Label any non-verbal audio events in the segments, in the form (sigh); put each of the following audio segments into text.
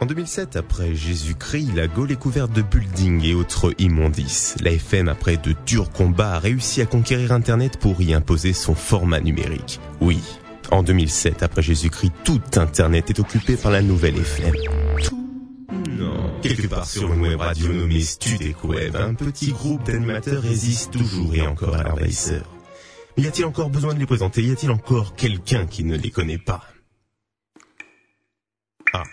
En 2007, après Jésus-Christ, la Gaule est couverte de buildings et autres immondices. La FM, après de durs combats, a réussi à conquérir Internet pour y imposer son format numérique. Oui, en 2007, après Jésus-Christ, tout Internet est occupé par la nouvelle FM. Non. Quelque part sur une web radio nommée Studek Web, un petit groupe d'animateurs résiste toujours et encore à l'envahisseur. Mais y a-t-il encore besoin de les présenter? Y a-t-il encore quelqu'un qui ne les connaît pas Ah,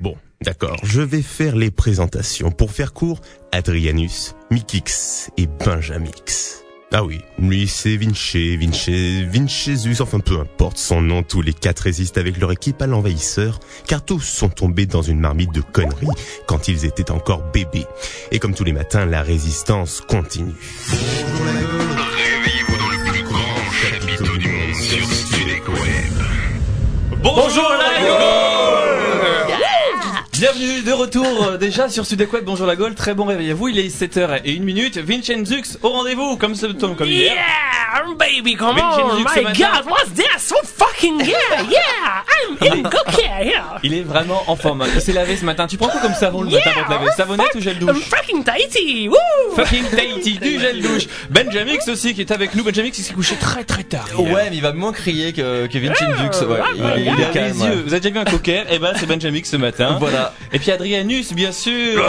bon, d'accord, je vais faire les présentations. Pour faire court, Adrianus, Mikix et Benjamix. Ah oui, lui c'est Vinci, Vinci, Vincezus, enfin peu importe son nom, tous les quatre résistent avec leur équipe à l'envahisseur, car tous sont tombés dans une marmite de conneries quand ils étaient encore bébés. Et comme tous les matins, la résistance continue. Réveillez-vous dans le plus grand chapiteau du monde sur Studek Web. Bonjour la de retour euh, déjà sur Web, bonjour la Gaule, très bon réveil à vous, il est 7h01 minute, Vincenzux au rendez-vous, comme ce comme, comme hier. Yeah, baby, come on! ce My matin. God, what's that? So fucking yeah, yeah! I'm in (laughs) care here. Il est vraiment en forme, il s'est lavé ce matin, tu prends quoi comme savon le matin pour te laver Savonnette ou gel I'm douche? Fucking Tahiti! Woo! Fucking Tahiti, du (laughs) gel douche Benjamix aussi qui est avec nous, Benjamix il s'est couché très très tard hier. Ouais, mais il va moins crier que, que Vincent Dux. Ouais, il, ouais, il Il est a calme. les yeux, vous avez déjà vu un cocker? Eh ben c'est Benjamix ce matin. Voilà. Et puis Adrianus, bien sûr.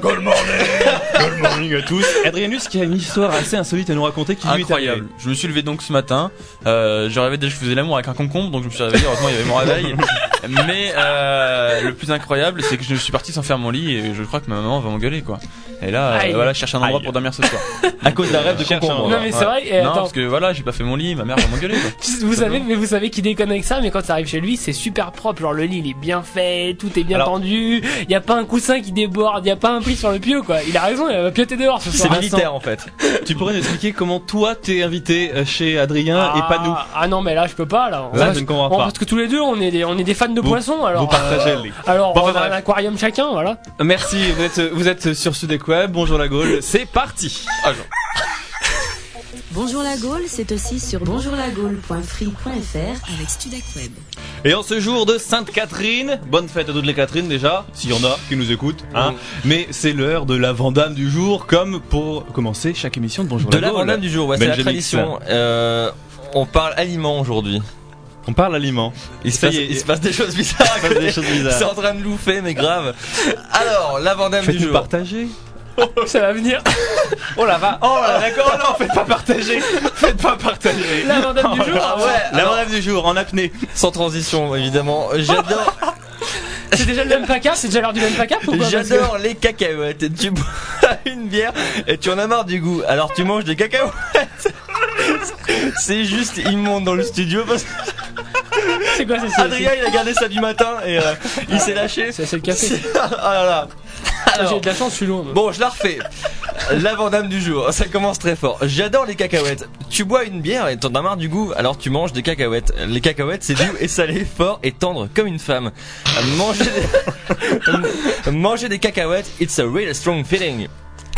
good morning. (laughs) Good morning à tous. Adrianus qui a une histoire assez insolite à nous raconter qui lui est Incroyable. Je me suis levé donc ce matin. Euh, je rêvais déjà que je faisais l'amour avec un concombre, donc je me suis réveillé. Heureusement, il y avait mon réveil. (laughs) Mais euh, le plus incroyable, c'est que je suis parti sans faire mon lit et je crois que ma maman va m'engueuler quoi. Et là, euh, voilà, je cherche un endroit Aïe. pour dormir ce soir. (laughs) À cause d'un rêve de Cherche un concombre. endroit. Non, mais c'est vrai, et non, attends. parce que voilà, j'ai pas fait mon lit, ma mère va m'engueuler quoi. Vous savez, mais vous savez qui déconne avec ça, mais quand ça arrive chez lui, c'est super propre. Genre le lit, il est bien fait, tout est bien Alors- tendu. Y a pas un coussin qui déborde, y a pas un pli sur le pieu, quoi. Il a raison, il va pioter dehors ce C'est soir. militaire en fait. (laughs) Tu pourrais nous expliquer comment toi t'es invité euh, chez Adrien et pas nous Ah non, mais là, je peux pas, là. Là, Parce- je ne comprends pas. Parce que tous les deux, on est des, on est des fans de Vous- poissons, alors. Vous partagez euh, les. Alors, Bon, on enfin, a un bref. aquarium chacun, voilà. Merci, vous êtes, vous êtes sur Web. Bonjour la Gaule, c'est parti. Bonjour la Gaule, c'est aussi sur bonjourlagaule.free.fr avec Studek Web. Et en ce jour de Sainte-Catherine, bonne fête à toutes les Catherines déjà, s'il y en a qui nous écoutent. Hein. Mais c'est l'heure de la Vandame du jour, comme pour commencer chaque émission de Bonjour De la la Gaule. vendame du jour, ouais, c'est la tradition. Euh, on parle aliments aujourd'hui. On parle aliment. Il se, passe, y est, il se passe des choses bizarres. Il se passe des choses bizarres. (laughs) C'est en train de loufer, mais grave. Alors, la vendame du jour. partager. Ça va venir. Oh la va. Oh là, d'accord, non, faites pas partager. Faites pas partager. La vendame du jour. Ah ouais, La alors, du jour en apnée. sans transition, évidemment. J'adore, (laughs) C'est déjà le même placard, c'est déjà l'heure du même que- j'adore les cacahuètes. Tu bois (laughs) une bière et tu en as marre du goût. Alors tu manges des cacahuètes. (laughs) C'est juste immonde dans le studio parce que C'est quoi, c'est Adrien il a gardé ça du matin et euh, il s'est lâché. C'est c'est le café. Ah là là. (laughs) Alors, J'ai de la chance, je suis loin. Bon, je la refais. La Vandame du jour, ça commence très fort. J'adore les cacahuètes. Tu bois une bière et t'en as marre du goût, alors tu manges des cacahuètes. Les cacahuètes, c'est doux et salé, fort et tendre comme une femme. Manger des, (laughs) manger des cacahuètes, it's a real strong feeling.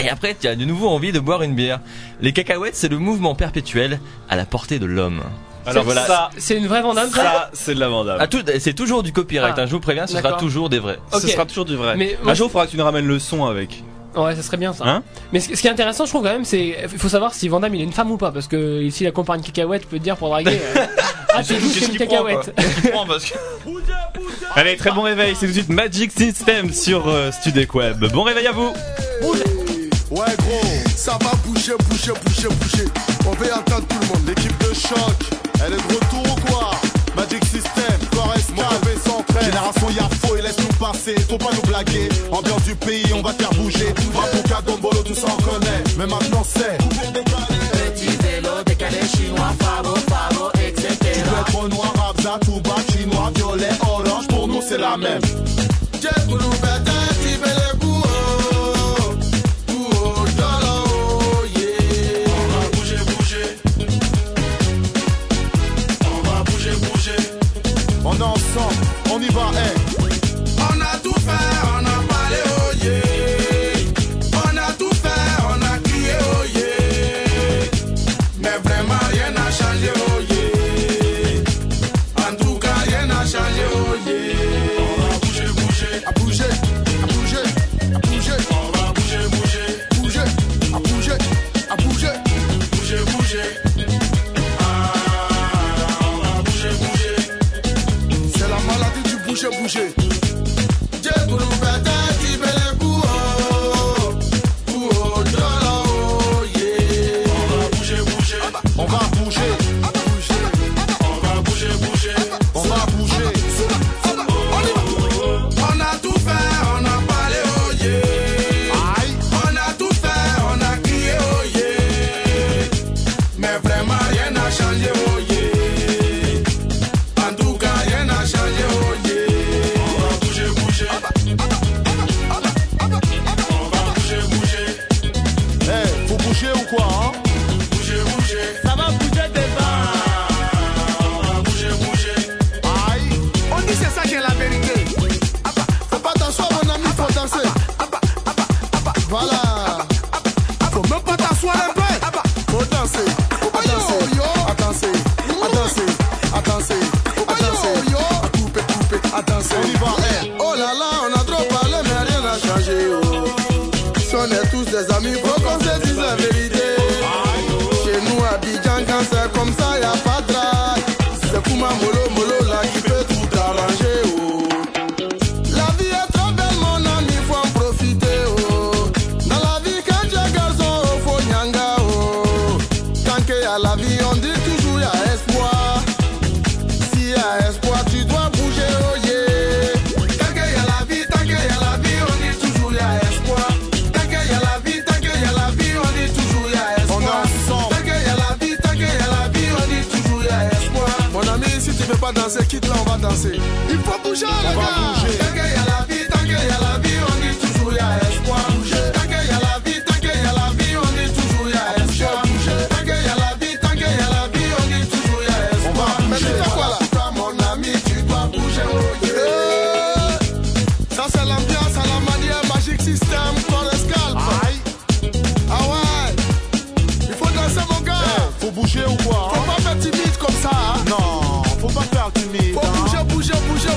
Et après, tu as de nouveau envie de boire une bière. Les cacahuètes, c'est le mouvement perpétuel à la portée de l'homme. Alors C'est- voilà. ça, C'est une vraie vendame, ça ça c'est de la Vandame. Ah, tout- c'est toujours du copyright, Ah, hein, je vous préviens, ce sera d'accord. toujours des vrais. ok. Ce sera toujours du vrai. Mais un moi, jour, il faudra que tu nous ramènes le son avec. Ouais, ça serait bien ça. Hein Mais ce, ce qui est intéressant, je trouve quand même, c'est il faut savoir si Vandame il est une femme ou pas, parce que si la compare à une cacahuète, peut te dire pour draguer. euh, (laughs) ah, Qu'est-ce c'est une qu'il prend, cacahuète. Il prend parce que- Allez, très bon réveil. C'est tout de suite Magic System sur euh, Studek Web. Bon réveil à vous. Ouais gros, ça va bouger, bouger, bouger, bouger. On va attendre tout le monde. L'équipe de choc, elle est de retour ou quoi Magic System, Forest Calvé s'entraîne. Génération Yafo et laisse-nous passer. Faut pas nous blaguer. Ambiance du pays, on va te faire bouger. Rapuka, Dombolo, tout ça on connaît. Mais maintenant c'est. Petit vélo, décalé chinois, favo, favo, etc. Tu peux être noir, abza, touba, chinois, violet, orange. Pour nous c'est la même.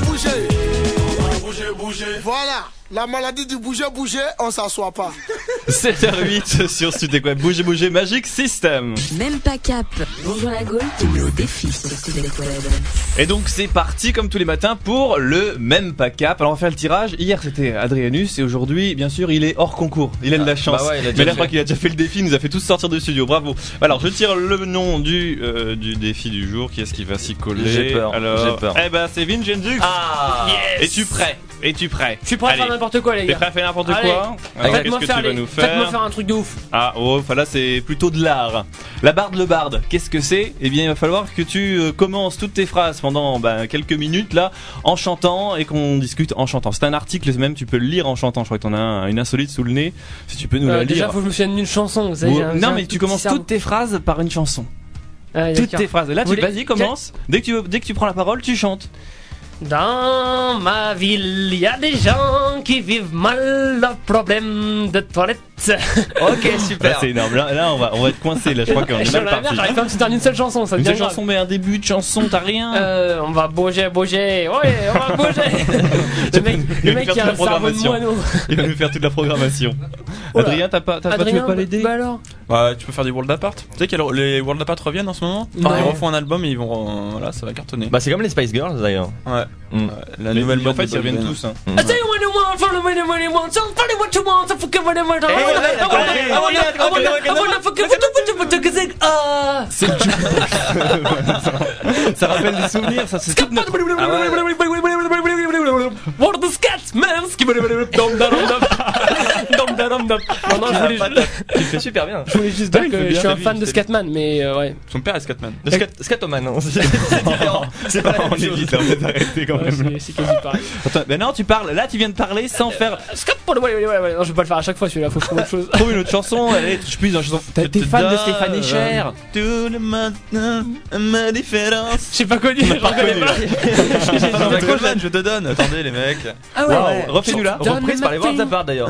Bouger, bouger, bouger. bouger, bouger. Voilà. La maladie du bouger, bouger, on s'assoit pas. (laughs) 7h08 sur Sud Web. Bougez, bougez, Magic System. Même pas cap. Bonjour la Gaule, met au défi sur Studek Web. Et donc c'est parti comme tous les matins pour le même pas cap. Alors on va faire le tirage. Hier c'était Adrianus et aujourd'hui bien sûr il est hors concours. Il a de la chance. bah ouais, il a déjà Mais là je fait. crois qu'il a déjà fait le défi, il nous a fait tous sortir du studio. Bravo. Alors je tire le nom du euh, du défi du jour. Qui est-ce qui va s'y coller? J'ai peur, Alors j'ai peur. Eh ben c'est Vincenzo. Ah Es-tu prêt? Es-tu prêt? Je suis prêt à faire n'importe quoi, les T'es gars. prêt à faire n'importe Allez. quoi? Alors qu'est-ce Faites-moi que faire, tu vas les- nous faites-moi faire faire un truc de ouf. Ah, oh, enfin là c'est plutôt de l'art. La barde le barde, qu'est-ce que c'est? Eh bien il va falloir que tu euh, commences toutes tes phrases pendant ben, quelques minutes là en chantant et qu'on discute en chantant. C'est un article même, tu peux le lire en chantant. Je crois que t'en as un- une insolite sous le nez. Si tu peux nous Euh, la déjà, lire. faut que je me souvienne d'une chanson. Vous savez, Ou- j'ai un- j'ai non mais tout tu petit commences cerveau. toutes tes phrases par une chanson. Ah, Toutes d'accord. tes phrases. Là Vous tu voulez- vas-y commence. Dès que tu dès que tu prends la parole, tu chantes. Dans ma ville, il y a des gens qui vivent mal leurs problèmes de toilette. (laughs) Ok, Là super. c'est énorme. Là, là, on va on va être coincé. Là je crois qu'on est mal parti. j'arrive pas à me souvenir d'une seule chanson, ça Une devient seule chanson mais un début de chanson, t'as rien. Euh, on va bouger, bouger, ouais, on va bouger. (laughs) le mec, Il le va mec faire qui a un toute la cerveau de moineau. (laughs) Il va nous faire toute la programmation. Là. Adrien, t'as pas, t'as pas, tu Adrien, veux pas l'aider bah alors Ouais, tu peux faire des World Apart. Tu sais que les World Apart reviennent en ce moment. Ils refont un album et ils vont. euh, Voilà, ça va cartonner. Bah c'est comme les Spice Girls d'ailleurs. Ouais. Mm. La Mais nouvelle en mode fait, de ils reviennent tous. hein. C'est Ça rappelle des souvenirs, ça c'est toute notre... What the scat, man? Dom, dom, dom, dom. Dom, dom, dom, dom. Non, non, je voulais Tu fais super bien. je voulais juste dire que je suis un fan de Scatman, mais ouais. Son père est Scatman. Le scat, scatoman, c'est pas évite, quand même. c'est- quasi pareil. Attends, non, tu parles, là tu viens de parler sans faire... Scat. Non, je vais pas le faire à chaque fois, celui-là, faut autre (laughs) chose. Trouve une autre chanson, allez, je suis dans une chanson... T'es fan de Stéphane Echer Tout le matin, ma différence. J'ai pas connu, je reconnais pas. J'étais (laughs) trop jeune, je te donne. Attendez les mecs. Ah ouais. refais-nous là. Reprise par les. Apart d'ailleurs.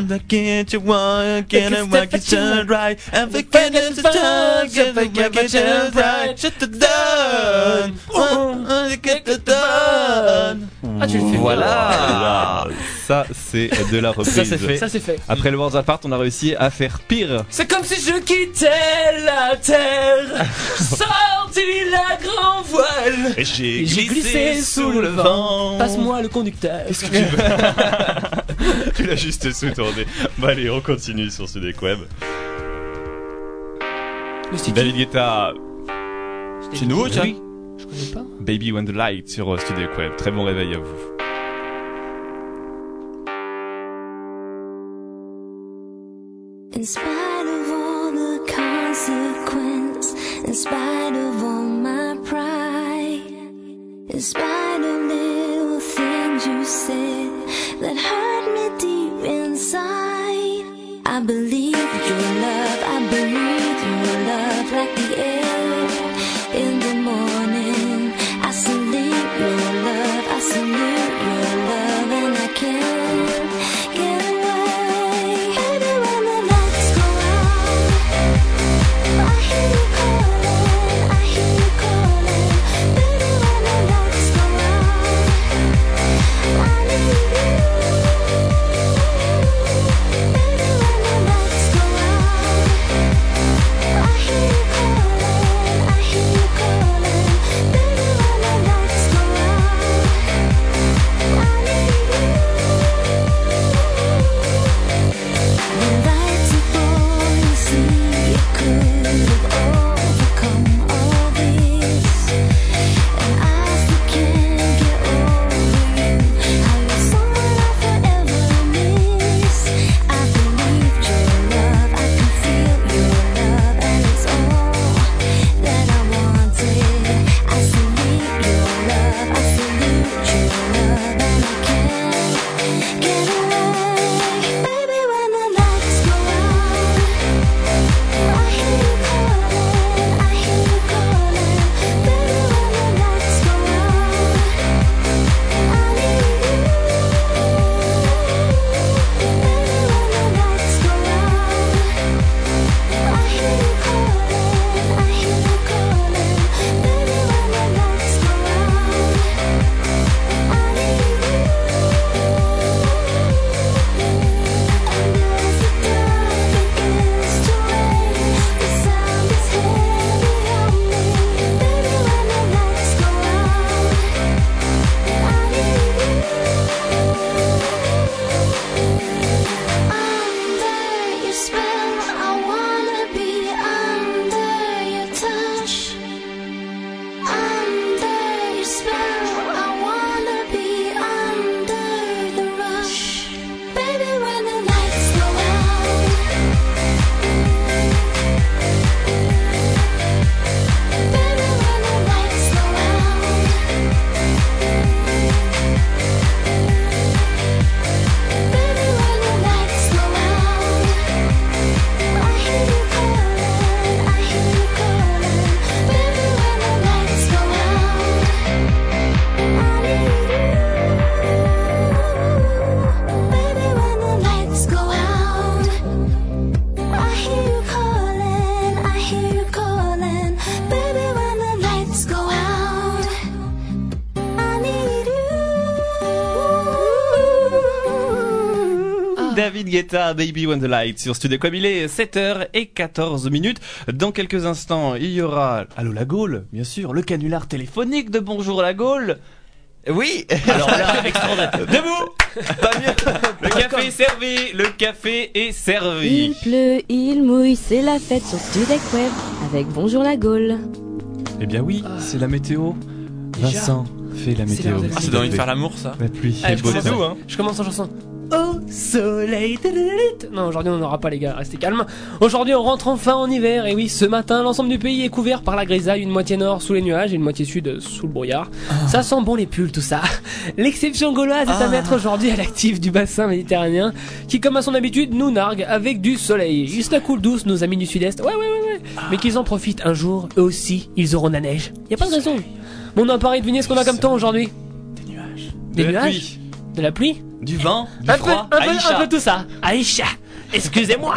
Ah, tu le fais. Voilà. Ça, c'est de la reprise. Ça, c'est fait. Ça c'est fait. Après le Worlds Apart, on a réussi à faire pire. C'est comme si je quittais la terre, (laughs) sorti la grand voile. Et j'ai glissé sous le vent. Passe-moi le conducteur. Qu'est-ce que tu veux (laughs) Tu l'as juste sous-tourné. Bon allez, on continue sur ce deck web. David Guetta, C'est nouveau, tiens. Je connais pas. Baby When the Light sur euh, Studio Web. Très bon réveil à vous. In the little things you said that hurt me deep inside, I believe your love, I breathe your love like the air in the morning. I salute your love, I salute your love, and I can't Guetta, Baby When the Light sur Studio Web. Il est 7h14 minutes. Dans quelques instants, il y aura Allô la Gaule, bien sûr, le canular téléphonique de Bonjour la Gaule. Oui. Alors là, (laughs) extraordinaire. Debout Pas mieux Le café est servi Le café est Il servi pleut, il mouille, c'est la fête sur Studek Web avec Bonjour la Gaule. Eh bien oui, c'est la météo. Vincent fait la météo. Ah, c'est dans de faire l'amour, ça. La pluie, Allez, les je commence. temps. hein. Je commence en chanson. Au soleil. Non, aujourd'hui on n'aura pas les gars, restez calmes. Aujourd'hui on rentre enfin en hiver. Et oui, ce matin, l'ensemble du pays est couvert par la grisaille, une moitié nord sous les nuages et une moitié sud sous le brouillard. Ça sent bon les pulls, tout ça. (laughs) L'exception gauloise est à mettre aujourd'hui à l'actif du bassin méditerranéen, qui comme à son habitude nous nargue avec du soleil. Il se la coule douce nos amis du sud-est. Ouais, ouais, ouais, ouais. Mais qu'ils en profitent un jour, eux aussi, ils auront de la neige. Y a pas de raison. Bon, on pareil, devinez ce qu'on a comme temps aujourd'hui. Des nuages. Des De la nuages pluie. De la pluie Du vent, du un peu, froid, un, peu, Aïcha. un peu tout ça. Aïcha. Excusez-moi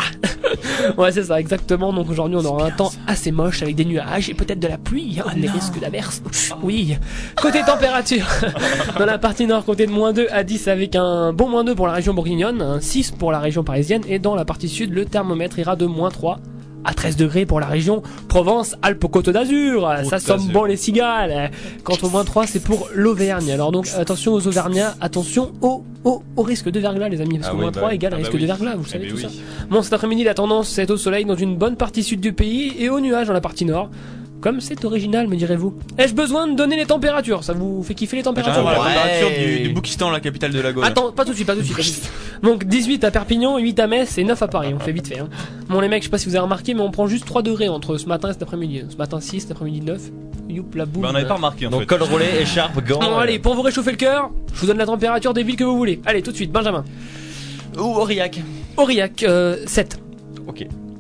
(laughs) Ouais, c'est ça, exactement. Donc aujourd'hui, on aura un temps assez moche avec des nuages et peut-être de la pluie, hein, des risques d'averse. Oui. Côté température, (laughs) dans la partie nord, côté de moins 2 à 10 avec un bon moins 2 pour la région bourguignonne, un 6 pour la région parisienne et dans la partie sud, le thermomètre ira de moins 3 à 13 degrés pour la région Provence-Alpes-Côte d'Azur. Ça d'Azur. bon les cigales. Quant au moins 3, c'est pour l'Auvergne. Alors donc attention aux Auvergnats, attention au, au, au risque de verglas les amis, parce Ah que oui, moins bah 3 oui. égale Ah bah risque oui. de verglas, vous Eh savez ben tout ça. Bon, cet après-midi, la tendance c'est au soleil dans une bonne partie sud du pays et au nuage dans la partie nord. Comme c'est original, me direz-vous. Ai-je besoin de donner les températures? Ça vous fait kiffer les températures J'aimerais la Ouais. température du, du Boukistan, la capitale de la Gaule. Attends, pas tout de suite, pas tout de suite. (laughs) Donc 18 à Perpignan, 8 à Metz et 9 à Paris. On fait vite fait. Hein. Bon les mecs, je sais pas si vous avez remarqué, mais on prend juste 3 degrés entre ce matin et cet après-midi. Ce matin 6, cet après-midi 9. Youp, la boum. Bah, on n'avait pas remarqué en Donc fait. col roulé, écharpe, gants. Bon, euh, allez, pour vous réchauffer le cœur, je vous donne la température des villes que vous voulez. Allez, tout de suite, Benjamin. Ou Aurillac. Aurillac, euh, 7.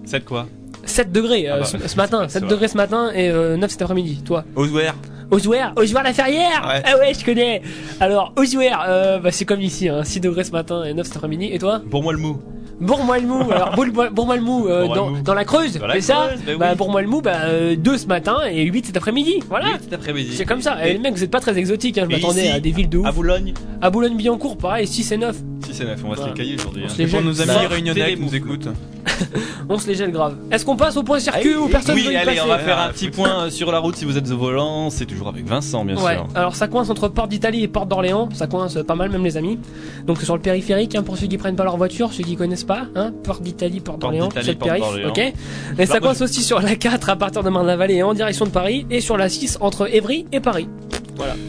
C'est quoi? 7 degrés euh, Ah bah, ce, ce matin, c'est 7 vrai. degrés ce matin et euh, 9 cet après-midi. Toi Oswer. Osouer, Osouer la Ferrière Ouais. Ah ouais, je connais Alors, Osouer, euh, bah, c'est comme ici, hein, 6 degrés ce matin et 9 cet après-midi. Et toi? Pour moi le mou. Bourg-moi-le-Mou, (laughs) alors Bourg- Bourg-moi-le-Mou euh, dans, la Creuse, c'est ça Creuse, bah oui. Bah Bourg-moi-le-Mou, bah euh, 2 ce matin et 8 cet après-midi, voilà Oui, après-midi. C'est comme ça, et, les mecs vous êtes pas très exotiques, hein, je Et m'attendais à des villes de ouf. À Boulogne À Boulogne-Billancourt, pareil, 6 et 9, Si c'est neuf, on va se Ouais. les cailler aujourd'hui. On hein. se Pour nos amis réunionnais qui nous écoutent. (laughs) on se les gèle grave. Est-ce qu'on passe au point circuit ou personne Oui, veut y allez, on va faire un Ah, petit point euh, sur la route si vous êtes au volant. C'est toujours avec Vincent, bien Ouais, sûr. alors ça coince entre Porte d'Italie et Porte d'Orléans, ça coince pas mal même les amis. Donc sur le périphérique hein, pour ceux qui prennent pas leur voiture, ceux qui connaissent pas, hein, Porte d'Italie, Porte d'Orléans, d'Italie, c'est le Porte périph, d'Orléans. ok. Ça Bah, moi, coince aussi sur la 4 à partir de Marne-la-Vallée et en direction de Paris et sur la 6 entre Évry et Paris.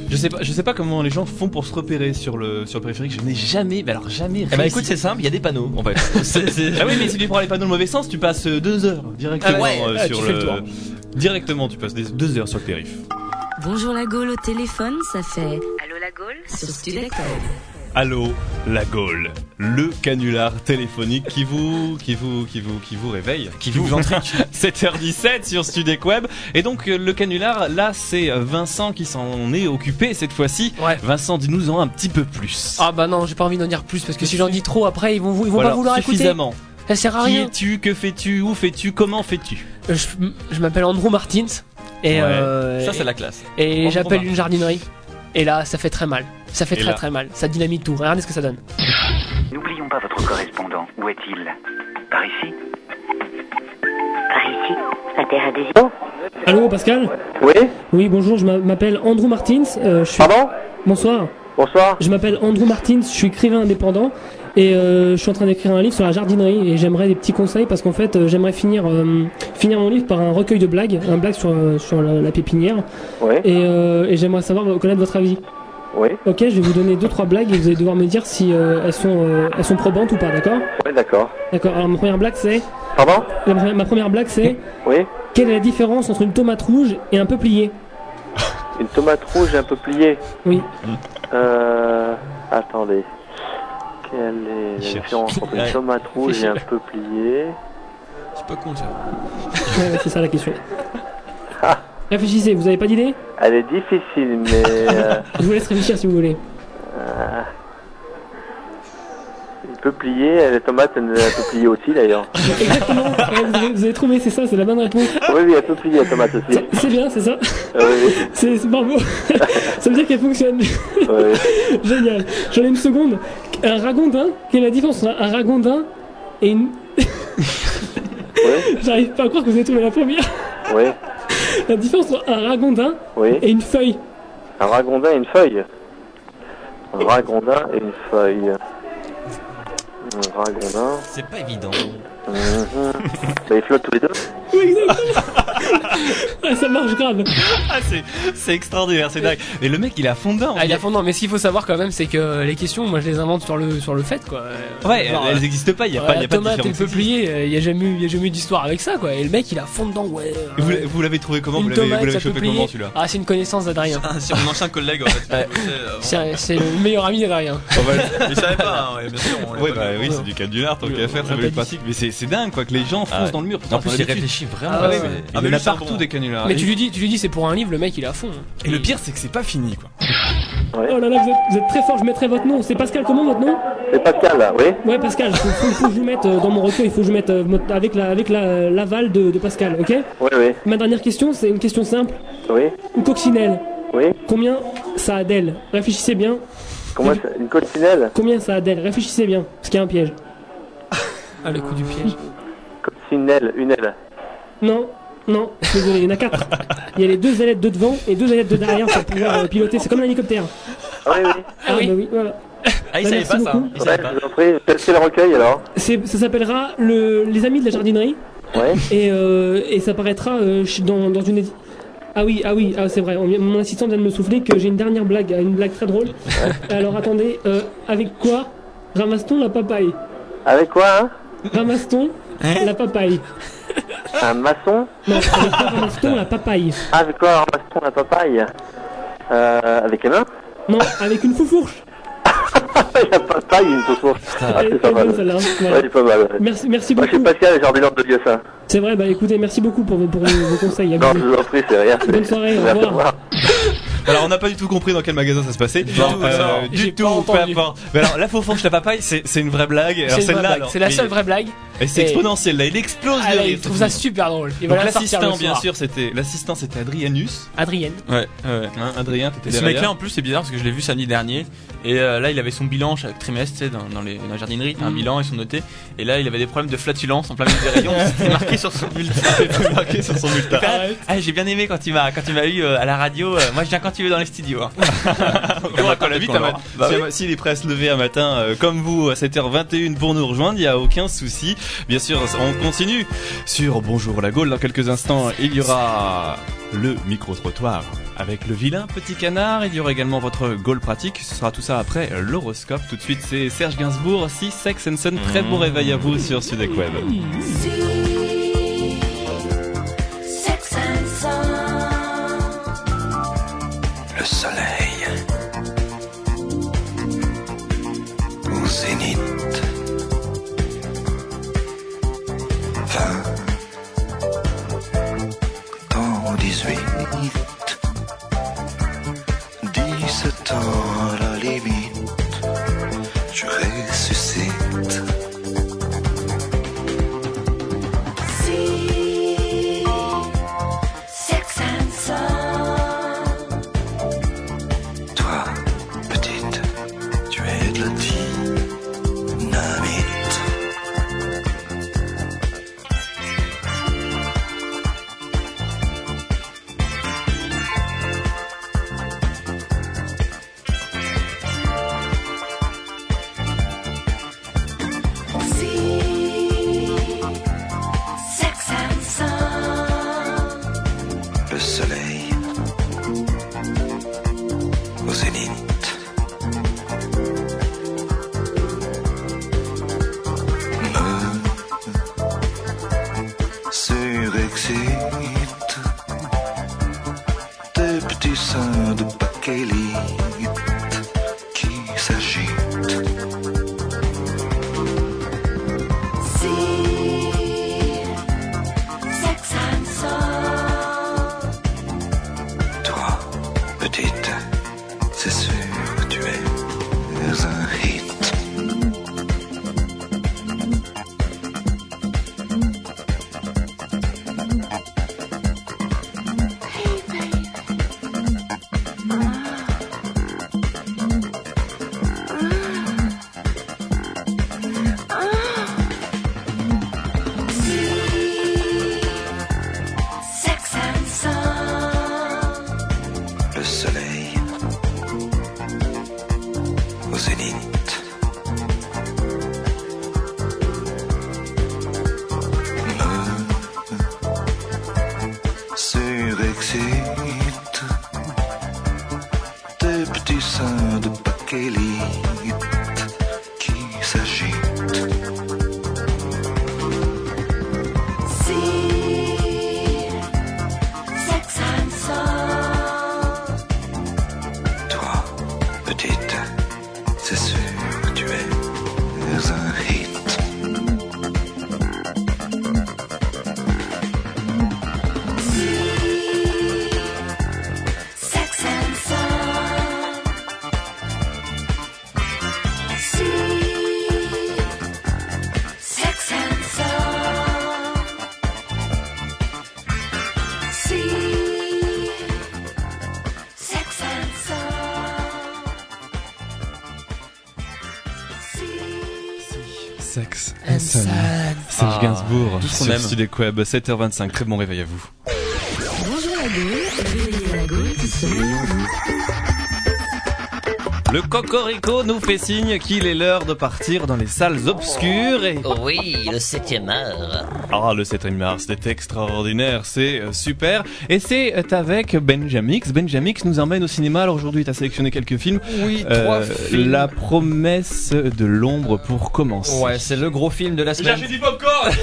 Je sais pas, je sais pas comment les gens font pour se repérer sur le sur le périphérique. Je n'ai jamais, mais alors jamais. Eh ben écoute, c'est simple, il y a des panneaux en fait. (laughs) C'est- c'est- Ah oui, mais si tu prends les panneaux dans le mauvais sens, tu passes euh, deux heures directement Ah ouais, euh, ah, sur tu fais le tour. Directement, tu passes des, deux heures sur le périph. Bonjour la Gaule au téléphone, ça fait Allô la Gaule? Sur Studec. Allô, la Gaule, le canular téléphonique qui vous, qui vous, qui vous, qui vous réveille, qui vous entrique. 7h17 (laughs) sur Studec Web. Et donc euh, le canular, là, c'est Vincent qui s'en est occupé cette fois-ci. Ouais. Vincent, dis-nous en un petit peu plus. Ah bah non, j'ai pas envie d'en dire plus parce que si j'en dis trop après ils vont, ils vont Voilà, pas vouloir écouter. suffisamment. Ça sert à Qui rien. es-tu Que fais-tu Où fais-tu Comment fais-tu? Euh, Je, je m'appelle Andrew Martins et, Ouais. euh, Ça c'est la classe. et j'appelle une jardinerie. Et là, ça fait très mal. Ça fait Et très là. très mal. Ça dynamite tout. Regardez ce que ça donne. N'oublions pas votre correspondant. Où est-il? Par ici? Par ici, à Terre Adhésion. Allô Pascal? Oui, Oui, bonjour, je m'appelle Andrew Martins. euh, je suis... pardon? Bonsoir. Bonsoir. Je m'appelle Andrew Martins, je suis écrivain indépendant et euh, je suis en train d'écrire un livre sur la jardinerie et j'aimerais des petits conseils parce qu'en fait euh, j'aimerais finir euh, finir mon livre par un recueil de blagues, un blague sur sur la, la pépinière et, euh, et j'aimerais savoir connaître votre avis. Oui, Ok, je vais vous donner deux trois blagues et vous allez devoir me dire si euh, elles sont euh, elles sont probantes ou pas, d'accord? Oui, d'accord. D'accord. Alors ma première blague c'est Pardon? La pre- ma première blague c'est Oui, quelle est la différence entre une tomate rouge et un peuplier? (laughs) Une tomate rouge un peu pliée. Oui. Euh, attendez. Quelle est la cherche. différence entre une Ouais. tomate rouge et un peu pliée C'est pas con ça. Ouais, ouais, c'est ça la question. Ah. (laughs) Réfléchissez, vous avez pas d'idée? Elle est difficile, mais (laughs) euh, Je vous laisse réfléchir si vous voulez. euh, une peu pliée. La tomate elle est un peu pliée aussi d'ailleurs. (laughs) Exactement. Ouais, vous, avez, vous avez trouvé, c'est ça, c'est la bonne réponse. Oui, oui, un peu pliée la tomate aussi. C'est bien, c'est ça? Oui, C'est c'est bravo. (laughs) ça veut dire qu'elle fonctionne. oui, oui. Génial. J'en ai une seconde. Un ragondin. Quelle est la différence entre un ragondin et une. Oui, J'arrive pas à croire que vous avez trouvé la première. oui, La différence entre un ragondin oui. et une feuille. Un ragondin et une feuille. Un ragondin et une feuille. Un ragondin. C'est pas évident. Mhm. Bah, ils flottent tous les deux. Oui, (laughs) exactement. ah, ça marche grave. Ah, c'est, c'est extraordinaire, c'est dingue. Et le mec, il a fondant. Ah, il a fondant, mais ce qu'il faut savoir quand même, c'est que les questions, moi je les invente sur le, sur le fait quoi. Ouais, Genre, elles existent pas. Il y a pas, il y a pas de tomate et le peuplier, il y a jamais eu, il y a jamais eu d'histoire avec ça quoi. Et le mec il a fond dedans, ouais. Et Vous, euh, l'avez- vous l'avez trouvé comment? Vous une l'avez, tomate, chopé comment celui-là? Ah, c'est une connaissance d'Adrien. Ah, c'est mon ancien collègue en fait. Ouais. Euh, C'est le meilleur ami d'Adrien. (laughs) Il savait pas, hein, ouais, bien sûr. Ouais, pas bah oui, c'est du canular, tant Oui, qu'à faire, on ça pas être pratique. Mais c'est, c'est dingue quoi que les gens Ah foncent ouais. dans le mur. En plus, il l'habitude. réfléchit vraiment. Ah ouais. Il Ah, y mais en lui, a c'est un partout bon. des canulars. Mais tu lui dis, tu lui dis c'est pour un livre, le mec il est à fond. Et le pire, c'est que c'est pas fini quoi. Oh là là, vous êtes, vous êtes très fort, je mettrai votre nom. C'est Pascal, comment votre nom? C'est Pascal, là, oui Ouais, Pascal, faut, faut, faut que je vous mette euh, dans mon retour, il faut que je mette euh, avec la avec la- l'aval de, de Pascal, ok? Oui, oui. Ma dernière question, c'est une question simple. Oui Une coccinelle, Oui combien ça a d'ailes? Réfléchissez bien. Comment ça Une coccinelle? Combien ça a d'ailes? Réfléchissez bien, parce qu'il y a un piège. Ah, le coup du piège. Coccinelle, une aile. Non, non, désolé, il y en a quatre. Il y a les deux ailettes de devant et deux ailettes de derrière pour pouvoir euh, piloter. C'est comme un hélicoptère. Ah oui, oui. Ah, bah oui, voilà. Ah, il Bah, savait merci pas ça. beaucoup. Il Ouais, savait pas. c'est le recueil, alors C'est- Ça s'appellera le, Les Amis de la jardinerie Ouais. et, euh, et ça paraîtra euh, ch- dans, dans une. Ah oui, ah oui, ah, c'est vrai. on Mon assistant vient de me souffler que j'ai une dernière blague, une blague très drôle. Alors attendez, euh, avec quoi ramasse-t-on la papaye? Avec quoi, hein? Ramasse-t-on la papaye Un maçon Non, avec quoi ramasse-t-on la papaye Ah, avec quoi ramasse-t-on la papaye Euh, avec les mains Non, avec une foufourche. (laughs) La papaye, une fausse Ah, c'est est pas mal. hein. Ouais, Voilà. est pas mal. ouais. Merci, merci Moi, je suis beaucoup. Pascal, jardineur de Dieu, ça. C'est vrai, bah écoutez, merci beaucoup pour, vos- pour vos, vos conseils. Non, je abusés. vous en prie, c'est rien. Bonne soirée, au revoir. Alors, on n'a pas du tout compris dans quel magasin ça se passait. tout, non. du J'ai tout, pas peu importe. Mais alors, la faux fourche, la papaye, c'est c'est une vraie blague. C'est une vraie celle-là, blague. alors, C'est la mais- seule vraie blague. Et c'est exponentiel, là, il explose Ah, de rire. il trouve ça super drôle. Il l'assistant, bien sûr, c'était l'assistant, c'était Adrianus. Adrienne. Ouais, ouais. Hein, Adrien, t'étais ce mec-là, en plus, c'est bizarre parce que je l'ai vu samedi dernier. Et euh, là, il avait son bilan chaque trimestre, tu sais, dans, dans, les, dans la jardinerie, un Mm. bilan, ils sont notés. Et là, il avait des problèmes de flatulence en plein milieu des rayons. (laughs) C'était marqué sur son bulletin. C'était marqué sur son bulletin. Ah, j'ai bien aimé quand tu m'as quand tu m'as eu euh, à la radio. euh, moi, je viens quand tu veux dans les studios. Hein. (laughs) Hein, l'aura. Bah si- est prêt à se lever un matin euh, comme vous à 7h21 pour nous rejoindre, il n'y a aucun souci. Bien sûr, on continue sur Bonjour la Gaule. Dans quelques instants, il y aura le micro-trottoir avec le vilain petit canard. Il y aura également votre Gaule pratique. Ce sera tout ça après l'horoscope. Tout de suite, c'est Serge Gainsbourg, si Sex and Son. Très bon réveil à vous sur Sudek Web. Le soleil Si. Qu'on sur. Studek Web, 7h25. Très bon réveil à vous. Bonjour la Gaule, Gaule qui. Le Cocorico nous fait signe qu'il est l'heure de partir dans les salles obscures et... Oui, le septième art. Ah, le 7 mars, c'était extraordinaire, c'est euh, super. Et c'est euh, avec Benjamix. Benjamix nous emmène au cinéma. Alors aujourd'hui, tu as sélectionné quelques films. Oui, Euh, trois films. La promesse de l'ombre pour commencer. Ouais, c'est le gros film de la semaine. du popcorn (laughs)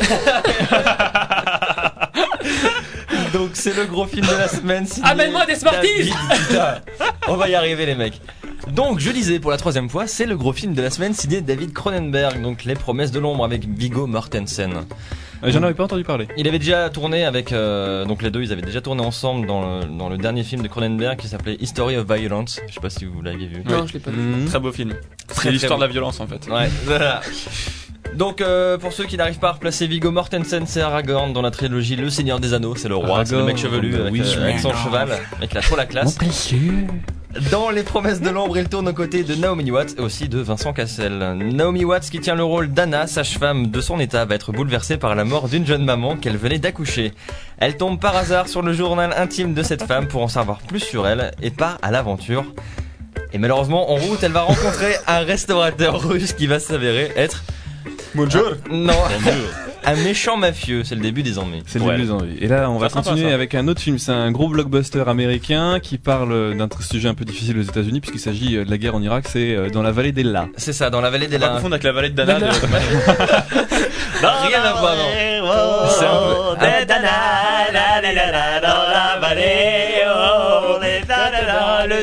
(laughs) Donc c'est le gros film de la semaine. Amène-moi des Smarties. On va y arriver les mecs. Donc je disais pour la troisième fois, c'est le gros film de la semaine signé David Cronenberg, donc Les Promesses de l'ombre avec Viggo Mortensen. Euh, J'en avais pas entendu parler. Il avait déjà tourné avec, euh, donc les deux, ils avaient déjà tourné ensemble dans le, dans le dernier film de Cronenberg qui s'appelait History of Violence. Je sais pas si vous l'aviez vu. Non, je l'ai pas vu. Mhm. Très beau film. Très, C'est l'histoire de très la violence en fait. Ouais, (laughs) voilà. Donc euh, pour ceux qui n'arrivent pas à replacer Viggo Mortensen, c'est Aragorn dans la trilogie Le Seigneur des Anneaux, c'est le roi, c'est le mec chevelu avec, euh, avec son cheval, mec il a trop la classe. Dans Les Promesses de l'Ombre, il tourne aux côtés de Naomi Watts et aussi de Vincent Cassel. Naomi Watts, qui tient le rôle d'Anna, sage-femme de son état, va être bouleversée par la mort d'une jeune maman qu'elle venait d'accoucher. Elle tombe par hasard sur le journal intime de cette femme pour en savoir plus sur elle et part à l'aventure. Et malheureusement, en route, elle va rencontrer un restaurateur russe qui va s'avérer être... Bonjour. Non, un méchant mafieux, c'est le début des ennuis. C'est le début des envies. Et là, on va continuer avec un autre film. C'est un gros blockbuster américain qui parle d'un sujet un peu difficile aux États-Unis puisqu'il s'agit euh, de la guerre en Irak. C'est euh, dans la vallée d'Ella. C'est ça, dans la vallée des Pas Lins. confondre avec la vallée de Dana. Rien à voir. C'est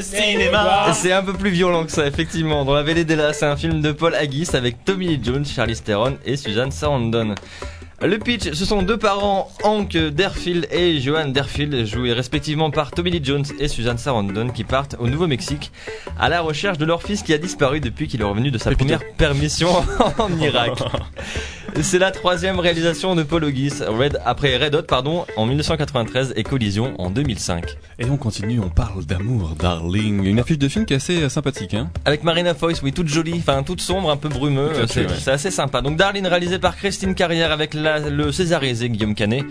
cinéma. C'est un peu plus violent que ça, effectivement. Dans La Vallée des c'est un film de Paul Haggis avec Tommy Lee Jones, Charlie Theron et Susan Sarandon. Le pitch, ce sont deux parents, Hank Derfield et Johan Derfield, joués respectivement par Tommy Lee Jones et Susan Sarandon, qui partent au Nouveau-Mexique à la recherche de leur fils qui a disparu depuis qu'il est revenu de sa première permission (laughs) en Irak. C'est la troisième réalisation de Paul Haggis, Red, après Red Hot pardon, en 1993 et Collision en 2005. Et on continue, on parle d'amour, darling. Une affiche de film qui est assez euh, sympathique. Hein Avec Marina Foïs, oui, toute jolie, enfin toute sombre, un peu brumeux, euh, c'est ouais. assez sympa. Donc Darlene réalisé par Christine Carrière avec la, le césarisé Guillaume Canet.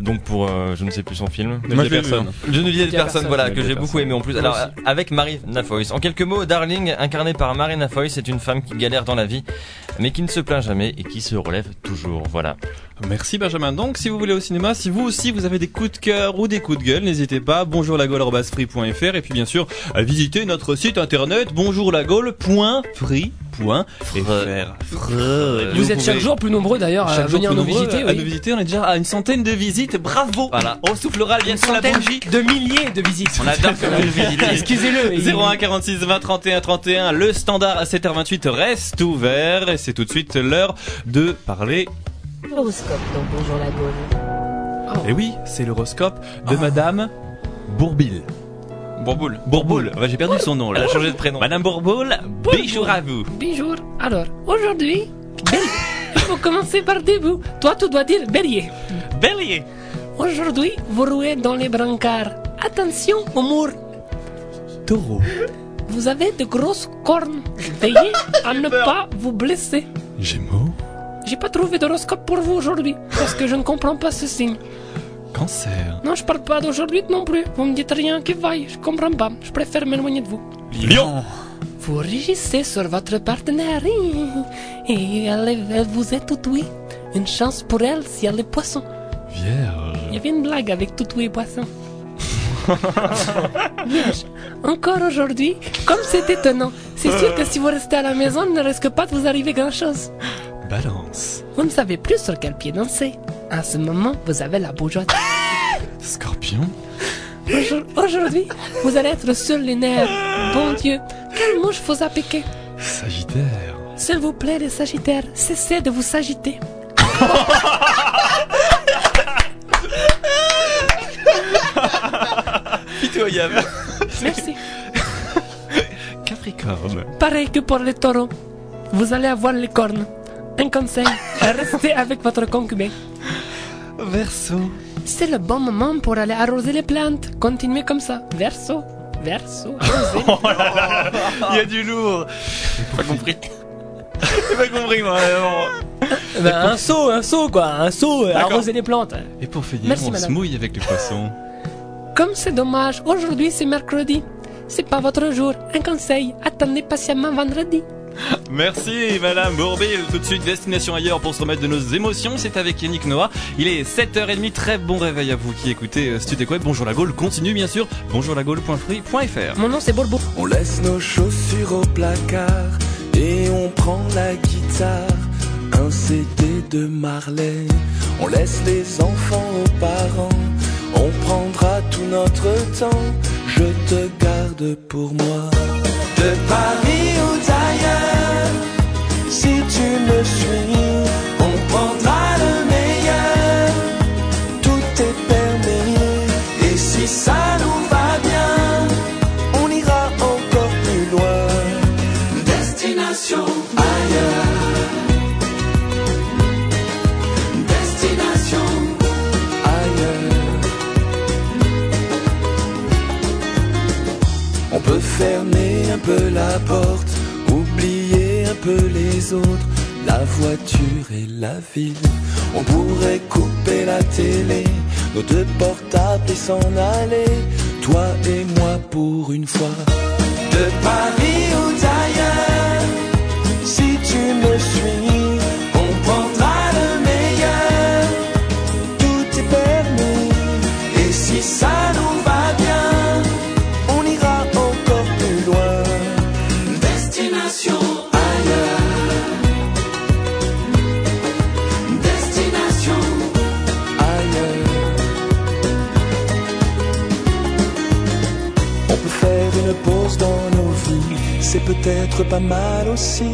Donc pour euh, je ne sais plus son film. Moi, je personne. Je ne disais personne, voilà, que j'ai beaucoup aimé en plus. Alors avec Marina Foïs. En quelques mots, Darling, incarné par Marina Foïs, c'est une femme qui galère dans la vie, mais qui ne se plaint jamais et qui se relève toujours. Voilà. Merci Benjamin. Donc, si vous voulez au cinéma, si vous aussi vous avez des coups de cœur ou des coups de gueule, n'hésitez pas. Bonjour la et puis bien sûr, euh, visitez notre site internet bonjourlagaule.free.fr. Vous êtes chaque jour plus nombreux d'ailleurs à venir nous visiter. à nous visiter. On est déjà à une centaine de visites. Bravo. Voilà. On soufflera Une bientôt la centaine bougie. de milliers de visites. On adore faire une visite. Excusez-le. il- 01 46 20 31 31. Le standard à 7h28 reste ouvert et c'est tout de suite l'heure de parler. Horoscope dans Bonjour la Gaule. Et oui, c'est l'horoscope de Madame Bourbil. Bourboule. Bourboul. Ouais, J'ai perdu son nom là. Elle a changé de prénom. Madame Bourboul, bonjour à vous. Bonjour. Alors, aujourd'hui. Il faut commencer par début. Toi, tu dois dire bélier. Bélier. Aujourd'hui, vous rouez dans les brancards. Attention au mur. Taureau. Vous avez de grosses cornes. Veillez (laughs) à ne pas vous blesser. Gémeaux. J'ai pas trouvé d'horoscope pour vous aujourd'hui, parce que je ne comprends pas ce signe. Cancer. Non, je parle pas d'aujourd'hui non plus. Vous me dites rien qui vaille, je comprends pas. Je préfère m'éloigner de vous. Lion. Vous régissez sur votre partenaire et elle, elle vous est tout oui. Une chance pour elle si elle est poisson. Il Vierge. y avait une blague avec tout oui et poisson. Vierge, encore aujourd'hui, comme c'est étonnant, c'est sûr que si vous restez à la maison, il ne risque pas de vous arriver grand-chose. Balance. Vous ne savez plus sur quel pied danser. À ce moment, vous avez la bougeotte. Scorpion. Aujourd- Aujourd'hui, vous allez être sur les nerfs. Bon Dieu, quelle mouche vous a piqué? Sagittaire. S'il vous plaît, les sagittaires, cessez de vous s'agiter. (laughs) Pitoyable. Merci. Capricorne. Pareil que pour les taureaux. Vous allez avoir les cornes. Un conseil, restez avec votre concubin. Verseau. C'est le bon moment pour aller arroser les plantes. Continuez comme ça. Verso, verso, (laughs) arrosez. Il y a du lourd. Pas compris. (laughs) J'ai pas compris, moi. Bah, un seau, un seau quoi, un seau, euh, arroser les plantes. Et pour finir, Merci, on se mouille avec le poisson. Comme c'est dommage, aujourd'hui c'est mercredi. C'est pas votre jour. Un conseil, attendez patiemment vendredi. Merci Madame Bourbil. Tout de suite, destination ailleurs pour se remettre de nos émotions. C'est avec Yannick Noah. Il est 7h30. Très bon réveil à vous qui écoutez euh, Studio Web. Bonjour la Gaule. Continue bien sûr. Bonjour la Gaule.free.fr. Mon nom c'est Bolbo. On laisse nos chaussures au placard et on prend la guitare, un CD de Marley. On laisse les enfants aux parents, on prendra tout notre temps. Je te garde pour moi. De Paris on prendra le meilleur. Tout est permis et si ça nous va bien, on ira encore plus loin. Destination ailleurs. Destination ailleurs. On peut fermer un peu la porte, oublier un peu les autres, la voiture et la ville. On pourrait couper la télé, nos deux portables et s'en aller, toi et moi pour une fois. De Paris c'est peut-être pas mal aussi.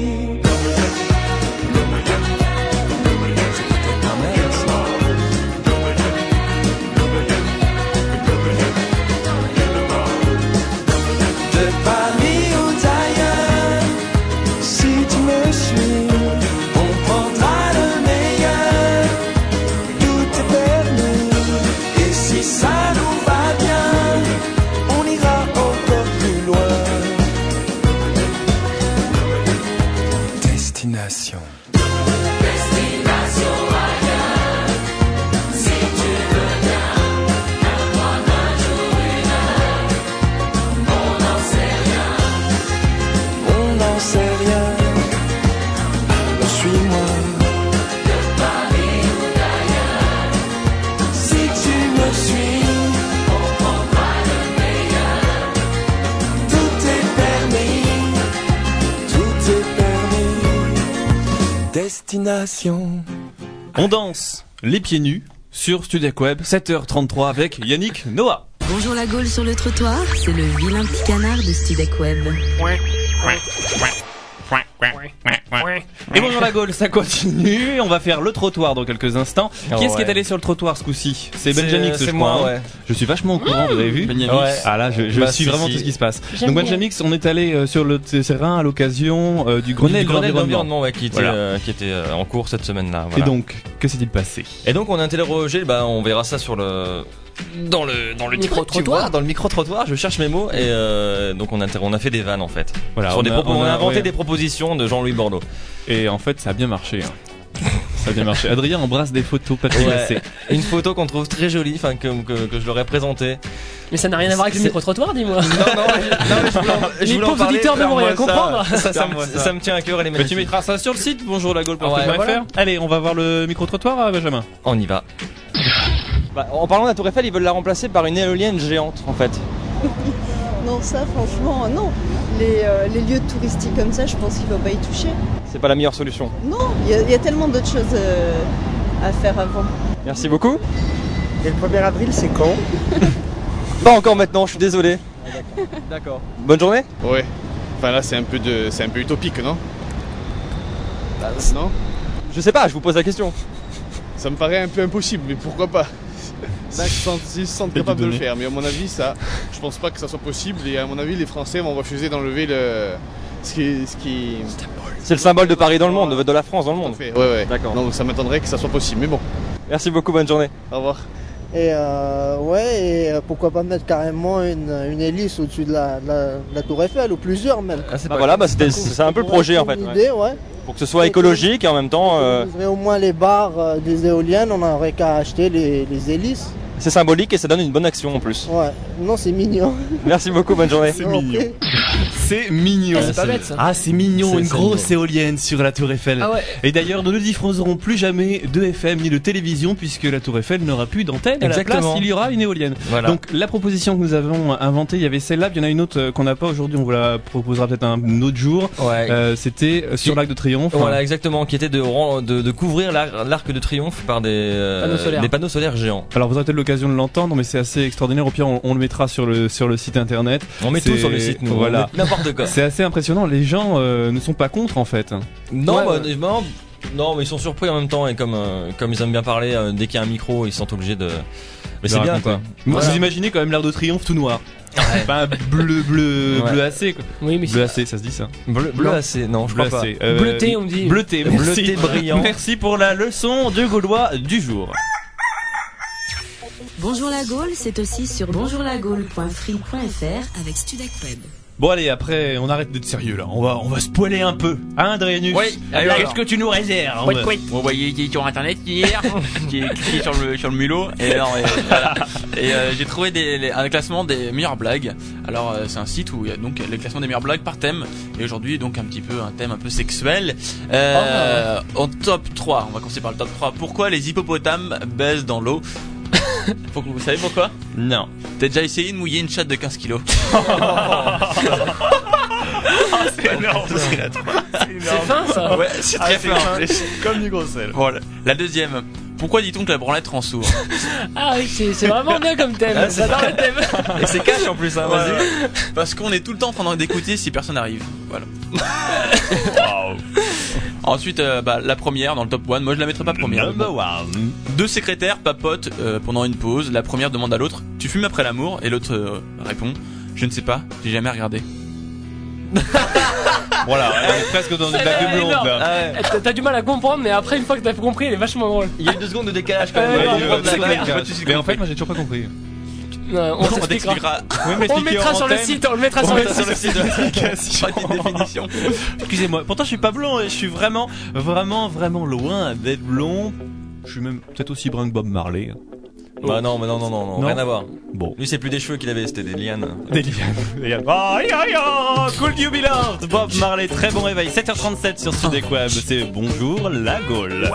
Les pieds nus sur Studio Web. 7h33 avec Yannick Noah. Bonjour la Gaule sur le trottoir, c'est le vilain petit canard de Studec Web. Et bonjour la Gaule, ça continue. On va faire le trottoir dans quelques instants. Oh, qui est-ce qui est allé sur le trottoir ce coup-ci C'est Benjamix, c'est je moi, crois. hein. ouais. Je suis vachement au courant, vous avez vu Benjamix. Ouais. Ah là, je, je Bah, suis si, vraiment si. tout ce qui se passe. Donc. Benjamix, on est allé euh, sur le terrain à l'occasion euh, du Grenelle, Du Grenelle de l'environnement. d'environnement ouais, qui était, Voilà. euh, qui était euh, en cours cette semaine-là. Et donc, que s'est-il passé? Et donc on a interrogé, bah, on verra ça sur le dans le dans le Micro-trottoir. tu vois, dans le micro trottoir. Je cherche mes mots et euh, donc on a on a fait des vannes en fait. Voilà, Sur on des a- on inventé ouais. des propositions de Jean-Louis Bordeaux. Et en fait, ça a bien marché. hein. ça a bien marché. Adrien embrasse des photos papier Ouais. une photo qu'on trouve très jolie, enfin que, que, que je leur ai présentée. Mais ça n'a rien à voir avec le C'est- micro-trottoir, dis-moi. Non, non, je, non, mais je voulais en, je Les voulais en pauvres parler. auditeurs ne vont rien comprendre. Ça, me, ça. ça me tient à cœur, elle est Mais tu magnifique. mettras ça sur le site, bonjour la Gaule, Ah ouais, voilà. Allez, on va voir le micro-trottoir, euh, Benjamin. On y va. Bah, en parlant de la Tour Eiffel, ils veulent la remplacer par une éolienne géante en fait. (laughs) Non, ça, franchement, non. Les, euh, les lieux touristiques comme ça, je pense qu'il ne faut pas y toucher. C'est pas la meilleure solution. Non, il y, a- il y a tellement d'autres choses euh, à faire avant. Merci beaucoup. Et le 1er avril, c'est quand (laughs) Pas encore maintenant, je suis désolé. D'accord. Bonne journée Ouais. Enfin là, c'est un peu de, c'est un peu utopique, non Non Je sais pas, je vous pose la question. Ça me paraît un peu impossible, mais pourquoi pas Là, ils se sentent, ils se sentent Et du capables de le faire, mais à mon avis, ça, je pense pas que ça soit possible. Et à mon avis, les Français vont refuser d'enlever le, ce qui, ce qui. C'est le symbole de Paris dans le monde, de- la France dans le monde. Ouais, ouais. D'accord. Donc ça m'étonnerait que ça soit possible, mais bon. Merci beaucoup, bonne journée. Au revoir. Et euh, ouais, et euh, pourquoi pas mettre carrément une, une hélice au-dessus de la, de la- de la tour Eiffel, ou plusieurs même. Bah voilà, bah c'était- c'est un peu le projet en fait. Une ouais. idée, ouais. Pour que ce soit écologique en même temps, euh, On ouvrait au moins les barres euh, des éoliennes, on n'aurait qu'à acheter les, les hélices. C'est symbolique et ça donne une bonne action en plus. Ouais, non, c'est mignon. Merci beaucoup, bonne journée. C'est mignon. C'est mignon. Ah, c'est pas bête, ça. Ah, c'est mignon, une grosse éolienne sur la Tour Eiffel. Ah ouais. Et d'ailleurs, nous ne diffuserons plus jamais de FM ni de télévision puisque la Tour Eiffel n'aura plus d'antenne. À la place, il y aura une éolienne. Voilà. Donc la proposition que nous avons inventée, il y avait celle-là, puis il y en a une autre euh, qu'on n'a pas aujourd'hui. On vous la proposera peut-être un autre jour. Ouais. Euh, C'était euh, sur l'Arc de Triomphe. Voilà, exactement, qui était de, de, de couvrir l'ar- l'arc de triomphe par des, euh, Panneaux solaires. des panneaux solaires géants. Alors vous aurez peut-être l'occasion de l'entendre, mais c'est assez extraordinaire. Au pire, on, on le mettra sur le sur le site internet. On met tout sur le site, nous. Voilà. N'importe quoi. C'est assez impressionnant. Les gens euh, ne sont pas contre en fait. Non, Ouais, bah, ouais. non, non, mais ils sont surpris en même temps et comme, euh, comme ils aiment bien parler, euh, dès qu'il y a un micro, ils sont obligés de. Mais de c'est bien quoi. Voilà. Vous imaginez quand même l'Arc de Triomphe tout noir. Enfin, bleu, bleu, Ouais. bleu quoi. Oui, mais Bleu AC, ça se dit ça. Bleu, bleu assez, non, je Bleu crois pas. AC. Euh, Bleuté, on dit. Bleuté, merci. Bleuté brillant. (laughs) Merci pour la leçon du Gaulois du jour. Bonjour la Gaule, c'est aussi sur bonjourlagaule.free.fr avec Studec Web. Bon allez, après on arrête d'être sérieux là. On va on va spoiler un peu. Hein, Adrianus Oui, Alors. Qu'est-ce que tu nous réserves Wait, wait. Bon, bah, il est sur internet hier, (laughs) j'ai cliqué sur le, sur le mulot, et, alors, et, voilà. Et, euh, j'ai trouvé des, les- un classement des meilleures blagues. Alors, euh, c'est un site où il y a donc le classement des meilleures blagues par thème, et aujourd'hui, donc un petit peu un thème un peu sexuel. Euh, En top 3, on va commencer par le top 3. Pourquoi les hippopotames baissent dans l'eau? (laughs) Faut que vous savez pourquoi Non. T'as déjà essayé de mouiller une chatte de 15 kilos (laughs) C'est énorme, C'est fin ça Ouais, c'est très fin. Comme du gros sel. Voilà. La deuxième. Pourquoi dit-on que la branlette rend sourd Ah oui, c'est c'est vraiment bien comme thème. Ah, c'est J'adore le thème. Et c'est cash en plus, hein, vas-y. Parce qu'on est tout le temps en train d'écouter si personne n'arrive. Voilà. Ensuite, euh, bah, la première dans le top 1, moi je la mettrais pas première. Number one. Deux secrétaires papotent euh, pendant une pause. La première demande à l'autre Tu fumes après l'amour? Et l'autre euh, répond Je ne sais pas, j'ai jamais regardé. (laughs) Voilà, on est presque dans une blague de blonde là. Ah ouais. T'as t'as du mal à comprendre, mais après, une fois que t'as compris, elle est vachement drôle. Il y a eu deux secondes de décalage quand même. Ouais, ouais. Mais en fait, moi j'ai toujours pas compris. On On t'expliquera. On le mettra sur le site, on le mettra sur le mettra sur le site. site. (laughs) Pas de définition. Excusez-moi, pourtant je suis pas blond et je suis vraiment, vraiment, vraiment loin d'être blond. Je suis même peut-être aussi brun que Bob Marley. Bah non, mais non, non, non, non, Non. rien à voir. Bon. Lui, c'est plus des cheveux qu'il avait, c'était des lianes. Des lianes. Des lianes. Aïe aïe aïe Cool you be loved Bob Marley, très bon réveil. 7h37 sur Sudek Web. C'est bonjour la Gaule.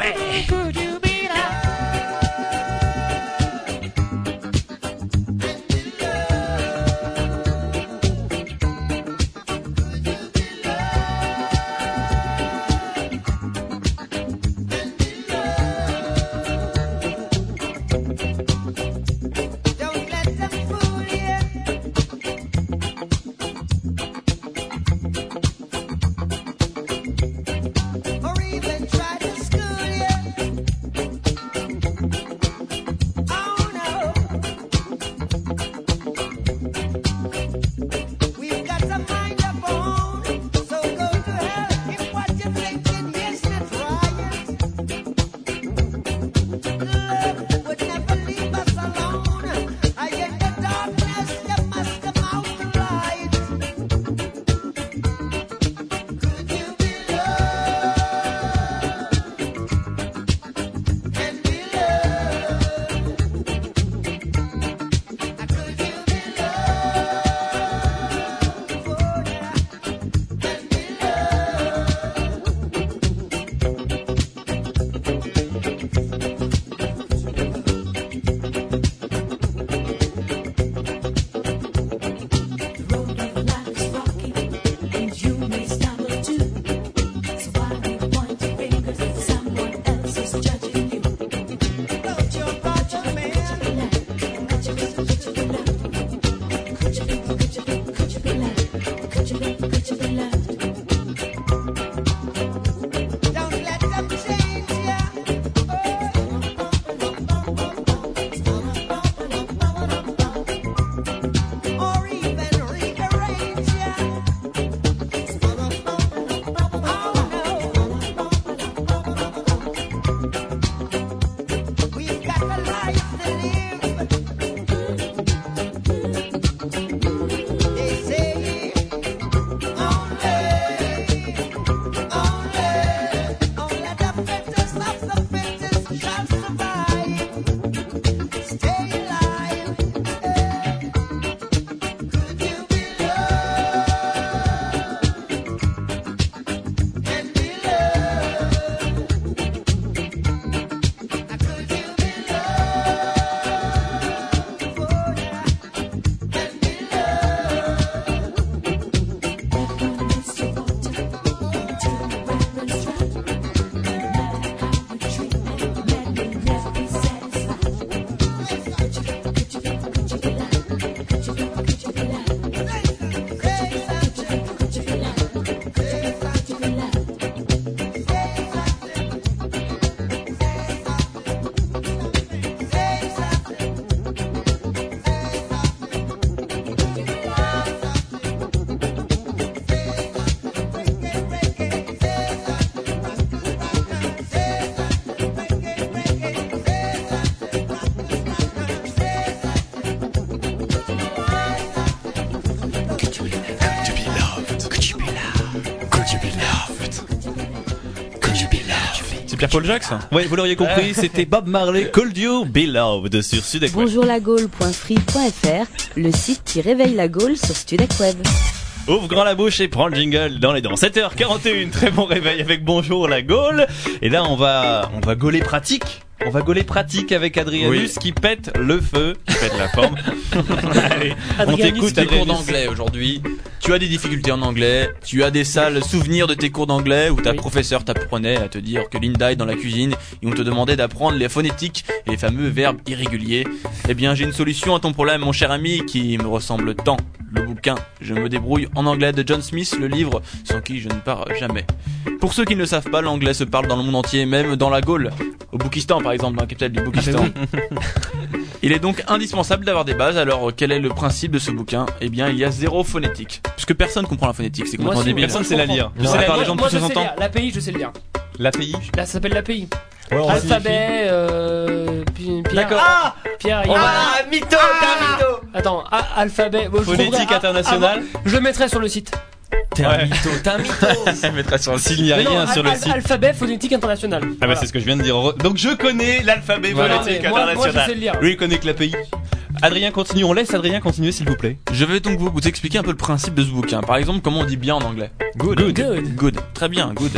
C'est Pierre-Paul Jacques Ouais, vous l'auriez compris, c'était Bob Marley, Cold You, Beloved sur Web. Bonjourlagaule.free.fr, le site qui réveille la Gaule sur Studek Web. Ouvre grand la bouche et prends le jingle dans les dents. 7h41, très bon réveil avec Bonjour la Gaule. Et là, on va, on va gauler pratique. On va gauler pratique avec Adrianus qui pète le feu, qui pète la forme. (laughs) Allez, on t'écoute tes cours d'anglais aujourd'hui. Tu as des difficultés en anglais. Tu as des sales souvenirs de tes cours d'anglais où ta professeur t'apprenait à te dire que Linda est dans la cuisine et on te demandait d'apprendre les phonétiques et les fameux verbes irréguliers. Eh bien, j'ai une solution à ton problème, mon cher ami, qui me ressemble tant. Le bouquin Je me débrouille en anglais de John Smith, le livre sans qui je ne pars jamais. Pour ceux qui ne le savent pas, l'anglais se parle dans le monde entier, même dans la Gaule. Au Boukistan, par exemple, dans la capitale du Boukistan. (laughs) Il est donc indispensable d'avoir des bases. Alors, quel est le principe de ce bouquin? Eh bien, il y a zéro phonétique. Puisque personne comprend la phonétique, c'est complètement débile. moi, je comprends. Tu sais la lire, les gens de Moi, plus je de sais 60 ans. lire. L'API, je sais le lire. L'API Là, ça s'appelle l'API. Ouais, Alphabet, euh, Pi- Pierre. D'accord. Ah Pierre, il y a- Ah, mytho, un mytho Attends, ah, alphabet. bon, je Phonétique ah, internationale. ah, bon, Je le mettrai sur le site. T'es un mytho, t'es un mytho Elle mettra sur le site. S'il n'y a Mais non, rien al- sur le al- site. Alphabet phonétique international. Ah bah Voilà. c'est ce que je viens de dire. Donc je connais l'alphabet Voilà. phonétique Mais moi- moi, international. je sais le lire. Lui il connaît que l'API. Adrien continue, on laisse Adrien continuer s'il vous plaît. Je vais donc vous, vous expliquer un peu le principe de ce bouquin. Par exemple, comment on dit bien en anglais. Good. Good. Good. Très bien, good.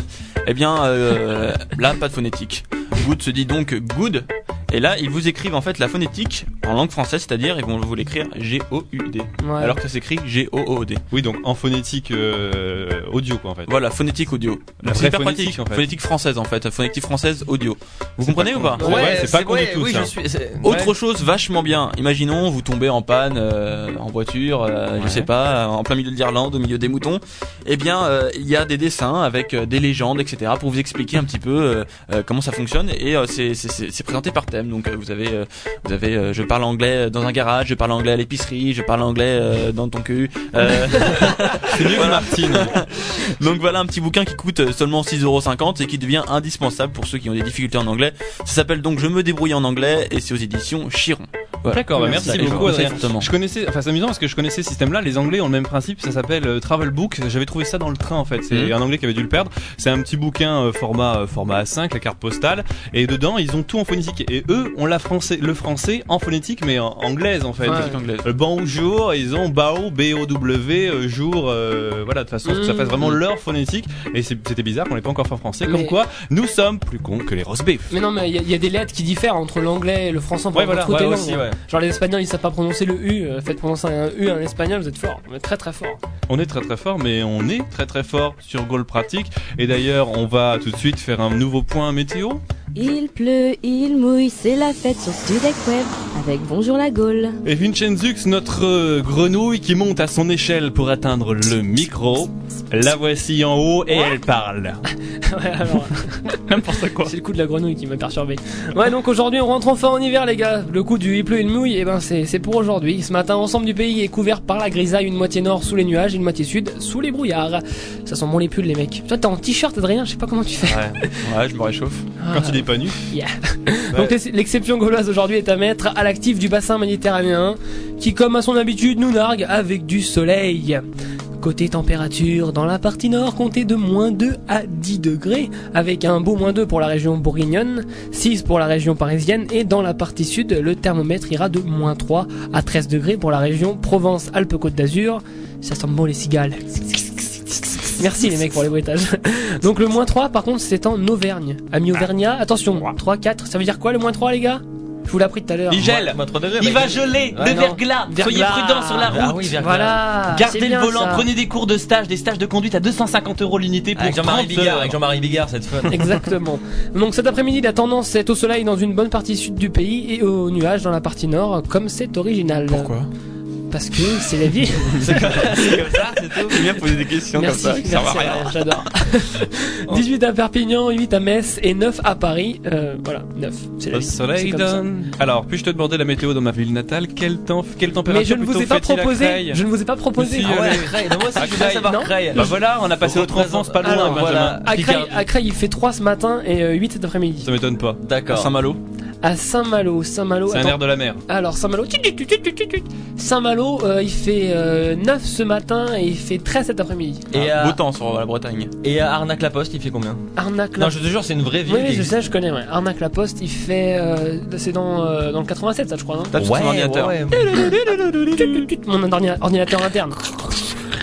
Eh bien, euh, là, pas de phonétique. Good se dit donc good. Et là, ils vous écrivent en fait la phonétique en langue française, c'est-à-dire ils vont vous l'écrire G-O-U-D. Ouais. Alors que ça s'écrit G-O-O-D. Oui donc en phonétique euh, audio quoi en fait. Voilà, phonétique audio. La C'est hyper phonétique, pratique. en fait. Phonétique française en fait, phonétique française audio. Vous comprenez ou pas Ouais, c'est pas con ouais, du tout oui, ça. je suis. c'est- Autre ouais. chose vachement bien. Imaginons vous tombez en panne euh, en voiture, euh, je sais pas, en plein milieu de l'Irlande, au milieu des moutons. Eh bien, euh, il y a des dessins avec euh, des légendes, etc. pour vous expliquer un petit peu euh, euh, comment ça fonctionne. Et euh, c'est c'est- c'est c'est présenté par thème. Donc euh, vous avez euh, vous avez euh, je parle anglais dans un garage, je parle anglais à l'épicerie, je parle anglais euh, dans ton cul. Euh, (laughs) C'est mieux Martine. (laughs) donc voilà un petit bouquin qui coûte seulement 6,50€ et qui devient indispensable pour ceux qui ont des difficultés en anglais. Ça s'appelle donc Je me débrouille en anglais et c'est aux éditions Chiron. Voilà. D'accord, bah merci vous beaucoup Adrien. Je connaissais, enfin c'est amusant parce que je connaissais ce système-là. Les Anglais ont le même principe, ça s'appelle euh, Travel Book. J'avais trouvé ça dans le train en fait. C'est Mhm. un Anglais qui avait dû le perdre. C'est un petit bouquin euh, format euh, format A5, la carte postale, et dedans ils ont tout en phonétique. Et eux ont la français, le français en phonétique mais en anglaise en fait. Ouais. Anglaise. Euh, bonjour, ils ont bao, B-O-W, euh, jour, euh, voilà, de façon à ce que ça fasse vraiment leur phonétique. Et c'est- c'était bizarre qu'on l'ait pas encore fait en français. Comme Mais- quoi, nous sommes plus cons que les roast beef. Mais non, mais il y, a- il y a des lettres qui diffèrent entre l'anglais et le français. Ouais, voilà, toutes ouais, les aussi, langues, hein. ouais. Genre les Espagnols, ils savent pas prononcer le U. euh, Faites prononcer un U en espagnol, vous êtes fort. Très très fort. On est très très fort, mais on est très très fort sur Goal Pratique. Et d'ailleurs, on va tout de suite faire un nouveau point météo. Il pleut, il mouille, c'est la fête sur Studek Web avec Bonjour la Gaule. Et Vincenzux, notre euh, grenouille qui monte à son échelle pour atteindre le micro. La voici en haut et elle parle. (laughs) ouais, alors. (laughs) N'importe quoi. C'est le coup de la grenouille qui m'a perturbé. Ouais, donc aujourd'hui, on rentre enfin en hiver, les gars. Le coup du il pleut, il mouille, et ben c'est c'est pour aujourd'hui. Ce matin, l'ensemble du pays est couvert par la grisaille, une moitié nord sous les nuages, et une moitié sud sous les brouillards. Ça sent bon les pulls, les mecs. Toi, t'es en t-shirt, Adrien, je sais pas comment tu fais. Ouais, ouais, je me réchauffe. Quand il est pas nu. Yeah. (laughs) Donc l'ex- l'exception gauloise aujourd'hui est à mettre à l'actif du bassin méditerranéen, qui comme à son habitude nous nargue avec du soleil. Côté température, dans la partie nord, comptez de moins 2 à 10 degrés, avec un beau moins 2 pour la région bourguignonne, 6 pour la région parisienne, et dans la partie sud, le thermomètre ira de moins 3 à 13 degrés pour la région Provence-Alpes-Côte d'Azur. Ça sent bon les cigales. Merci les mecs pour les bruitages. (laughs) Donc le moins 3 par contre c'est en Auvergne. Amis Auvergnat, attention, 3, 4, ça veut dire quoi le moins 3 les gars? Je vous l'ai appris tout à l'heure. Il gèle. Moins 3 degrés, Il va geler. Ouais, le verglas. Soyez prudents sur la route. Ah oui, verglas. Voilà. Gardez le volant. ça. Prenez des cours de stage, des stages de conduite à 250 euros l'unité pour Avec Jean-Marie 30 Bigard, heures. avec Jean-Marie Bigard, cette fun. (laughs) Exactement. Donc cet après-midi, la tendance est au soleil dans une bonne partie sud du pays et aux nuages dans la partie nord, comme c'est original. Pourquoi? Parce que c'est la vie. (laughs) C'est comme ça, c'est tout. J'aime bien poser des questions Merci, comme ça. merci, rien. Alain, j'adore. (laughs) 18 à Perpignan, 8 à Metz et 9 à Paris. Euh, voilà, 9. C'est la Le vie. soleil ça. donne. Alors, puis-je te demander la météo dans ma ville natale? Quelle, temps, quelle température Mais je ne vous ai pas proposé. Je ne vous ai pas proposé. Si, Ah ouais. Creil. Non, moi aussi, je veux savoir. Creil. Bah voilà, on a passé notre enfance pas loin, Benjamin. À Creil, il fait 3 ce matin et euh, 8 cet après-midi. Ça m'étonne pas. D'accord. Saint-Malo. À Saint-Malo, Saint-Malo. C'est un air de la mer. Alors Saint-Malo. Saint-Malo, euh, il fait euh, 9 ce matin et il fait 13 cet après-midi. Et Ah, à- Beau temps sur la Bretagne. Et à Arnaque-la-Poste, il fait combien? Arnaque Non, je te jure, c'est une vraie ville. Oui, je sais, je connais. Ouais. Arnaque la Poste, il fait. euh, c'est dans, euh, dans le 87, ça, je crois, non? Sur ton ordinateur. ouais. Mon ordina- ordinateur interne.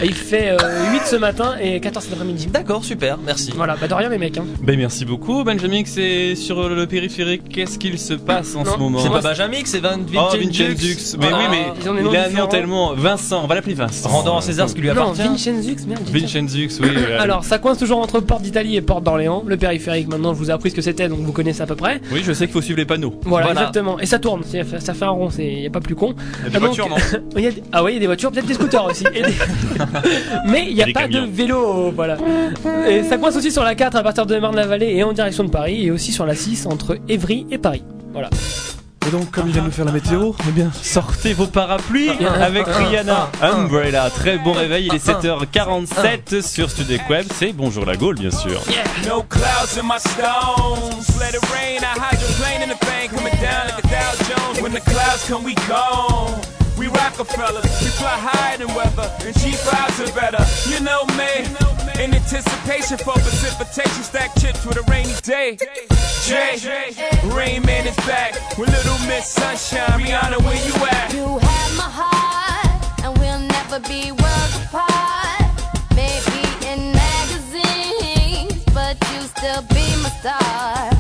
Et il fait euh, 8 ce matin et 14 cet après-midi. D'accord, super, merci. Voilà, bah de rien, les mecs. Hein. Ben merci beaucoup Benjamin, c'est sur le périphérique, qu'est-ce qu'il se passe en Non, ce moment C'est pas Benjamin, c'est Oh, Vincent Vincenzux. Mais Ah, oui, mais ils ont des noms il a un nom tellement. Vincent, on va l'appeler Vincent. Rendant à César ce qui lui Non, appartient. Vincenzux, merde. Vincenzux, oui. euh, (laughs) Alors, ça coince toujours entre Porte d'Italie et Porte d'Orléans. Le périphérique, maintenant, je vous ai appris ce que c'était, donc vous connaissez à peu près. Oui, je sais qu'il faut suivre les panneaux. Voilà, Voilà. exactement. Et ça tourne, ça fait un rond, il n'y a pas plus con. Il y a des Ah, donc- voitures, non (laughs) Ah ouais, il y a des voitures, peut-être des scooters aussi. Et des- (laughs) Mais il n'y a pas camions. de vélo, voilà. Et ça coince aussi sur la 4 à partir de Marne-la-Vallée et en direction de Paris, et aussi sur la 6 entre Évry et Paris. Voilà. Et donc, comme il vient de nous faire la météo, eh bien, sortez vos parapluies Ah, avec ah, Rihanna. ah, ah. Umbrella, très bon réveil, il est 7h47 sur Studio Web. C'est Bonjour la Gaule, bien sûr. No clouds in my stones. Let it rain. I hydroplane in the bank, coming down like a Dow Jones. When the clouds come, we gone. We Rockefellers, we fly higher than weather, and cheap vibes are better. You know me, in anticipation for precipitation, stack chips with a rainy day. Jay, Rain Man is back with Little Miss Sunshine. Rihanna, where you at? You have my heart, and we'll never be worlds apart. Maybe in magazines, but you still be my star.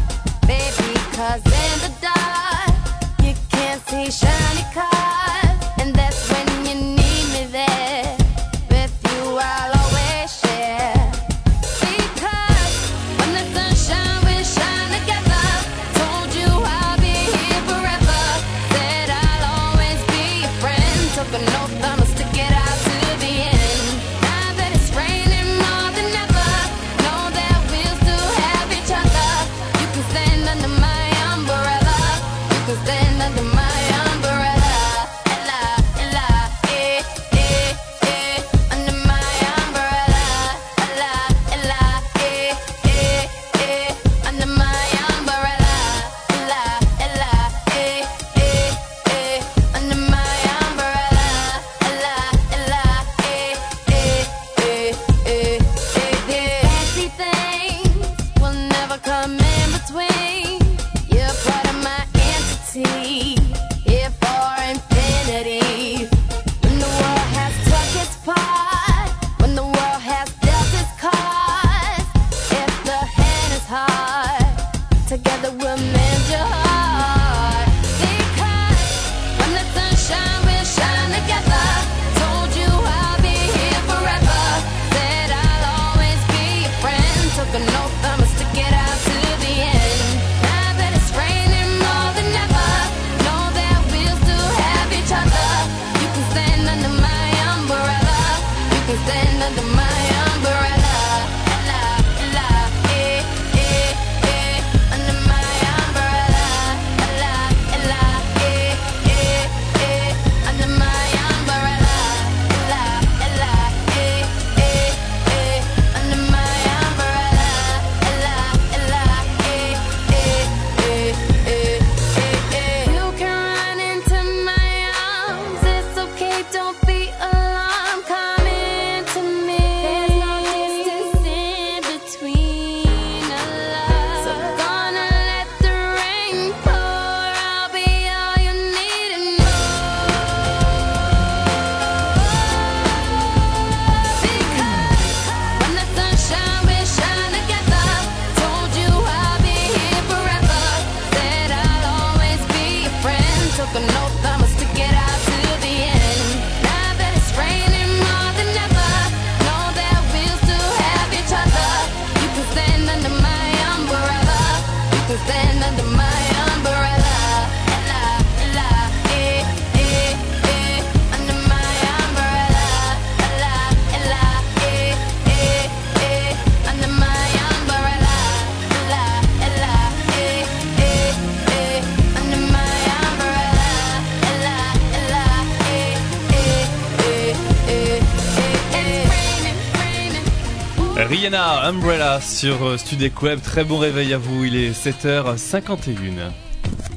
Umbrella sur euh, Studio Web. Très bon réveil à vous, il est 7h51.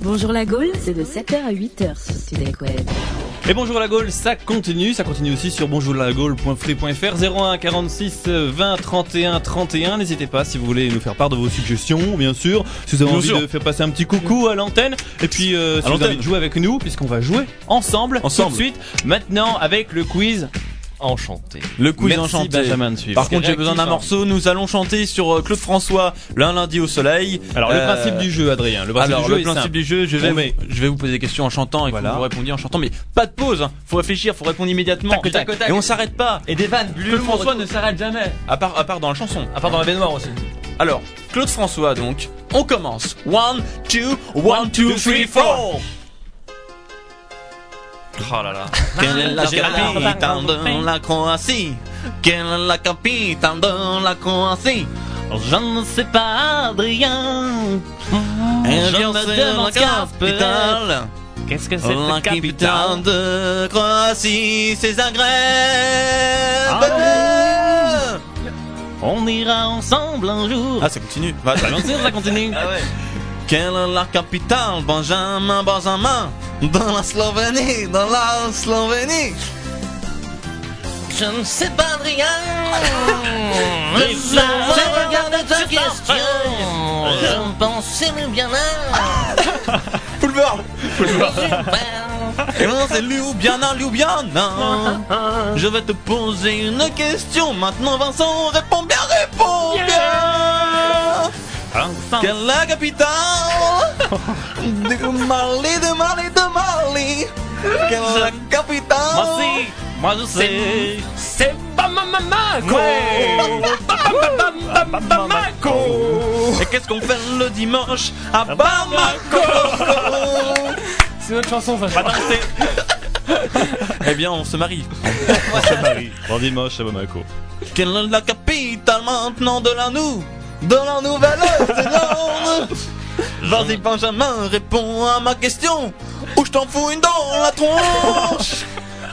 Bonjour la Gaule, c'est de 7h à 8h sur Studek Web. Et bonjour la Gaule, ça continue, ça continue aussi sur bonjourlagaule.free.fr 01 46 20 31 31. N'hésitez pas si vous voulez nous faire part de vos suggestions, bien sûr. Si vous avez Bien envie sûr. de faire passer un petit coucou à l'antenne, et puis euh, si vous avez envie de jouer avec nous, puisqu'on va jouer ensemble, Ensemble. tout de suite. Maintenant avec le quiz. Enchanté. Le quiz Merci, enchanté. Benjamin, de suivre. Par contre, j'ai besoin d'un hein. morceau. Nous allons chanter sur euh, Claude François, l'un lundi au soleil. Alors le Euh, principe du jeu, Adrien. Le principe Alors du jeu le principe du jeu, je vais, met- je vais vous poser des questions en chantant et Voilà. que vous répondiez en chantant, mais pas de pause. hein. Faut réfléchir, faut répondre immédiatement. Tac, tac, tac. Et on s'arrête pas. Et des vannes, Claude François ne s'arrête jamais. À part, à part dans la chanson. À part dans la baignoire aussi. Alors, Claude François donc. On commence. One, two, one, two, three, four. Oh là là. Quelle est la capitale de la Croatie? Quelle est la capitale de la Croatie? Je ne sais pas, Adrien. Et Je je me sais demande la capitale Qu'est-ce que c'est La capitale? de Croatie, c'est Zagreb On ira ensemble un jour. Ah, ça continue. Va, Bien sûr, ça continue. Ah ouais. Quelle est la capitale, Benjamin Benjamin. Dans la Slovénie, dans la Slovénie. Je ne sais pas, Adrien. (laughs) Mais Mais ça, ça, c'est regarde ta question. Je pensais le bien là. (laughs) Full world Et non, c'est Ljubljana, Ljubljana Je vais te poser une question. Maintenant Vincent, réponds bien, réponds bien Quelle est la capitale (laughs) De Mali, de Mali, de Mali. Quelle est la capitale Moi aussi, moi je sais. C'est Bamamamako. Bamamamako Et qu'est-ce qu'on fait le dimanche à Bamako? C'est notre chanson, ça. Eh bien, on se marie. On se marie. Bon dimanche à Bamako. Quelle est la capitale maintenant de la nous? De la Nouvelle-Zélande Vas-y Benjamin, réponds à ma question Ou je t'en fous une dans la tronche?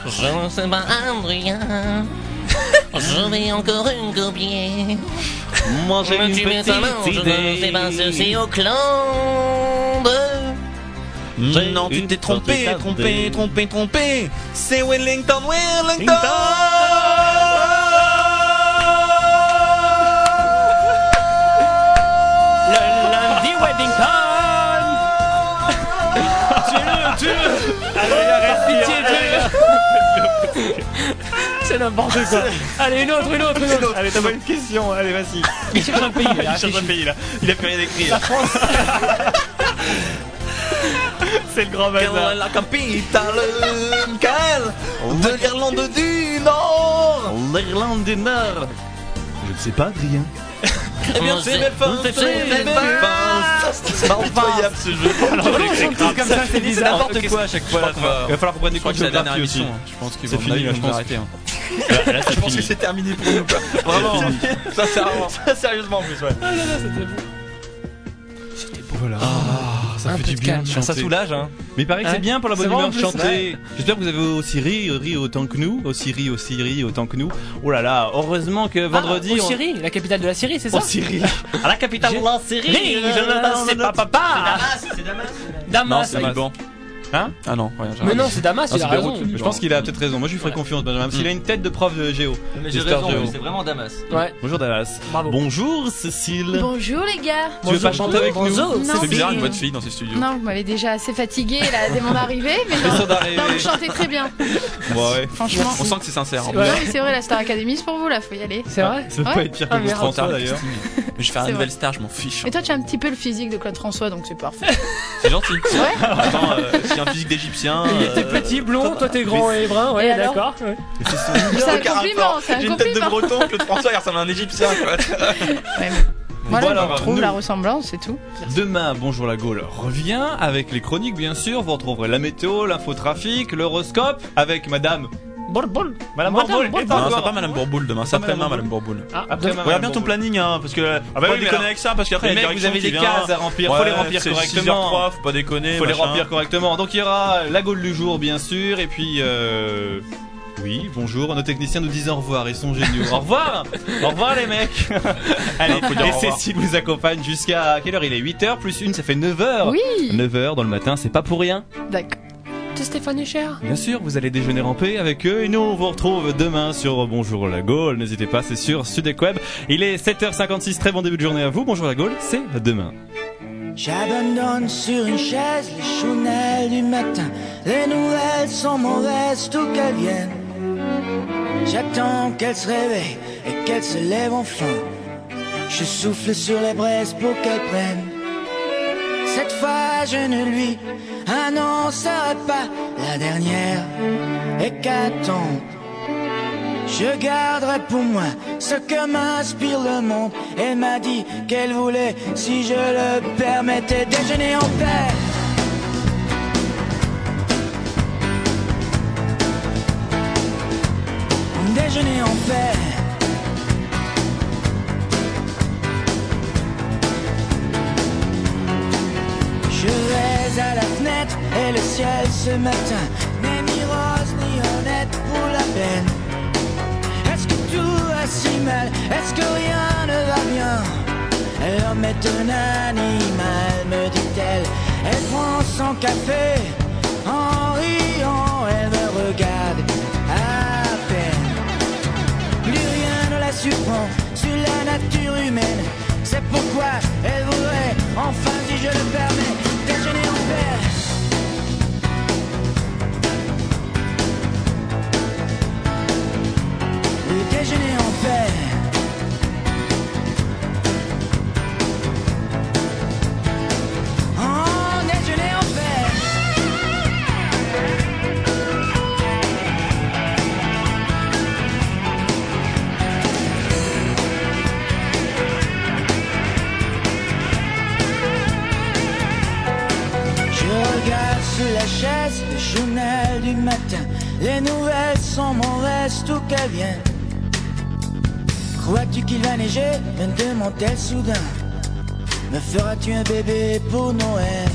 Je ne sais pas, Adrien. Je vais encore une copier. Moi j'ai une petite je ne sais pas idée. si c'est Auckland. Non, tu t'es trompé, trompé, idée. trompé, trompé C'est Wellington, Wellington Pitié, (laughs) C'est n'importe quoi Allez, une autre, une autre, une autre Allez, t'as pas une question, allez, vas-y. Il cherche un pays, il Il cherche un pays là. Il a plus rien écrit. La France (laughs) C'est le grand bazar. la capitale, Michael De l'Irlande du Nord? L'Irlande du Nord. Je ne sais pas, Adrien. Eh bien, c'est Belfast, c'est Belfast C'est incroyable ce jeu Pourquoi on chante tous comme ça, c'est bizarre N'importe quoi à chaque fois. là, Il va falloir qu'on prenne des cours que de c'est la dernière géographie aussi. émission. hein. Je pense qu'ils C'est vont arrêter. Je pense que c'est terminé pour nous. quoi. Vraiment. Sincèrement. Sérieusement en plus, ouais. Ah là là, c'était bon Voilà. Ça Un fait peu du de bien calme. de Ça soulage, hein. Mais il paraît que c'est bien pour la bonne C'est humeur de plus, chanter. J'espère que vous avez aussi ri, ri autant que nous. Aussi ri, aussi ri autant que nous. Oh là là, heureusement que vendredi. Ah, on- Syrie, la capitale de la Syrie, c'est ça Au Syrie. À la capitale de la Syrie. Je ne sais pas papa C'est Damas. Non, Damas c'est. Liban. Hein Ah non, rien. j'ai Mais non, c'est Damas, Ah, il a c'est raison. Je pense qu'il a peut-être raison. Moi, je lui ferai confiance, Benjamin, qu'il a une tête de prof de géo. Mais j'ai raison, mais c'est vraiment Damas. Ouais, Bonjour Damas. bravo Bonjour Cécile. Bonjour les gars Tu veux pas chanter avec nous Bonjour. C'est Non, bizarre mais- une voix de fille dans ces studios. Non, vous m'avez déjà assez fatigué là dès mon arrivée, mais non, vous chantez très bien. Ouais. Franchement. On sent que c'est sincère. C'est vrai. Ouais, c'est vrai, la Star Academy c'est pour vous là, faut y aller. C'est vrai Ça peut Ouais. pas être pire que Ah, Claude merde. François d'ailleurs. Mais je vais faire C'est une nouvelle star, je m'en fiche. Et toi, tu as un petit peu le physique de Claude François, donc c'est parfait. C'est gentil. Ouais. Attends, euh, s'il un physique d'égyptien. Il était euh, petit, blond, toi t'es grand et brun, ouais, d'accord. ouais. C'est un compliment, c'est un J'ai une tête de breton, Claude François, il ressemble à un égyptien, quoi. Ouais, mais Voilà, Voilà, on trouve nous- la ressemblance, c'est tout. Demain, Bonjour la Gaule revient avec les chroniques, bien sûr. Vous retrouverez la météo, l'infotrafic, l'horoscope avec Madame. Bol. Madame Madame Bourboul. Bourboul. est pas Non, c'est encore- pas Madame Bourboul demain, c'est après-demain Madame Bourboul. Ah, Après. Regarde bien ton planning, hein, parce que bah faut oui, pas déconner avec ça, parce qu'après mecs, vous avez des vient- cases à remplir, faut les remplir c'est correctement. 6h03, faut pas déconner. Faut les remplir correctement. Donc il y aura la Gaule du jour, bien sûr, et puis euh, Oui, bonjour. Nos techniciens nous disent au revoir. Ils sont géniaux. au revoir Au revoir les mecs (laughs) Allez, et. Cécile vous accompagne jusqu'à quelle heure? Il est 8h plus 1, ça fait 9h Oui. 9h dans le matin, c'est pas pour rien. D'accord. C'est Stéphane Echer. Bien sûr, vous allez déjeuner en paix avec eux et nous on vous retrouve demain sur Bonjour la Gaule. N'hésitez pas, c'est sur Sudec Web. Il est 7h56, très bon début de journée à vous. Bonjour la Gaule, c'est demain. J'abandonne sur une chaise les chounelles du matin. Les nouvelles sont mauvaises, tout qu'elles viennent. J'attends qu'elles se réveillent et qu'elles se lèvent enfin. Je souffle sur les braises pour qu'elles prennent. Cette fois, je ne lui annoncerai pas la dernière hécatombe. Je garderai pour moi ce que m'inspire le monde. Elle m'a dit qu'elle voulait, si je le permettais, déjeuner en paix. Déjeuner en paix. Le ciel ce matin n'est ni rose ni honnête pour la peine. Est-ce que tout va si mal? Est-ce que rien ne va bien? L'homme est un animal, me dit-elle. Elle prend son café en riant, elle me regarde à peine. Plus rien ne la surprend sur la nature humaine. C'est pourquoi elle voudrait, enfin si je le permets, déjeuner en paix. Déjeuner en paix. Oh, déjeuner en paix. Je regarde sur la chaise le journal du matin. Les nouvelles sont mauvaises, tout qu'elles viennent. Crois-tu qu'il va neiger? Me demande-t-elle soudain. Me feras-tu un bébé pour Noël?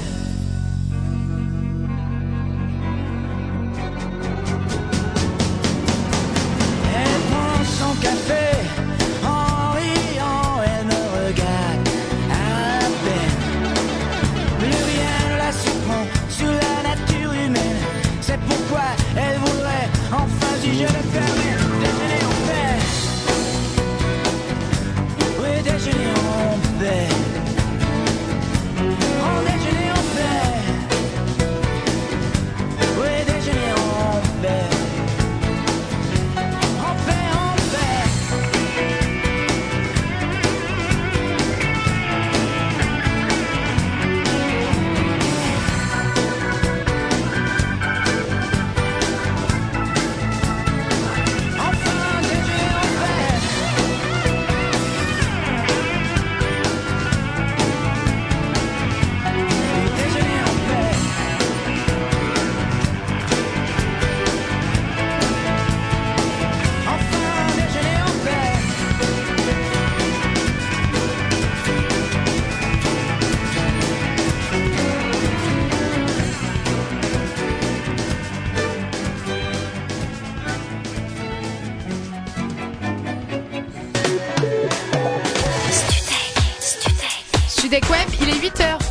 8h.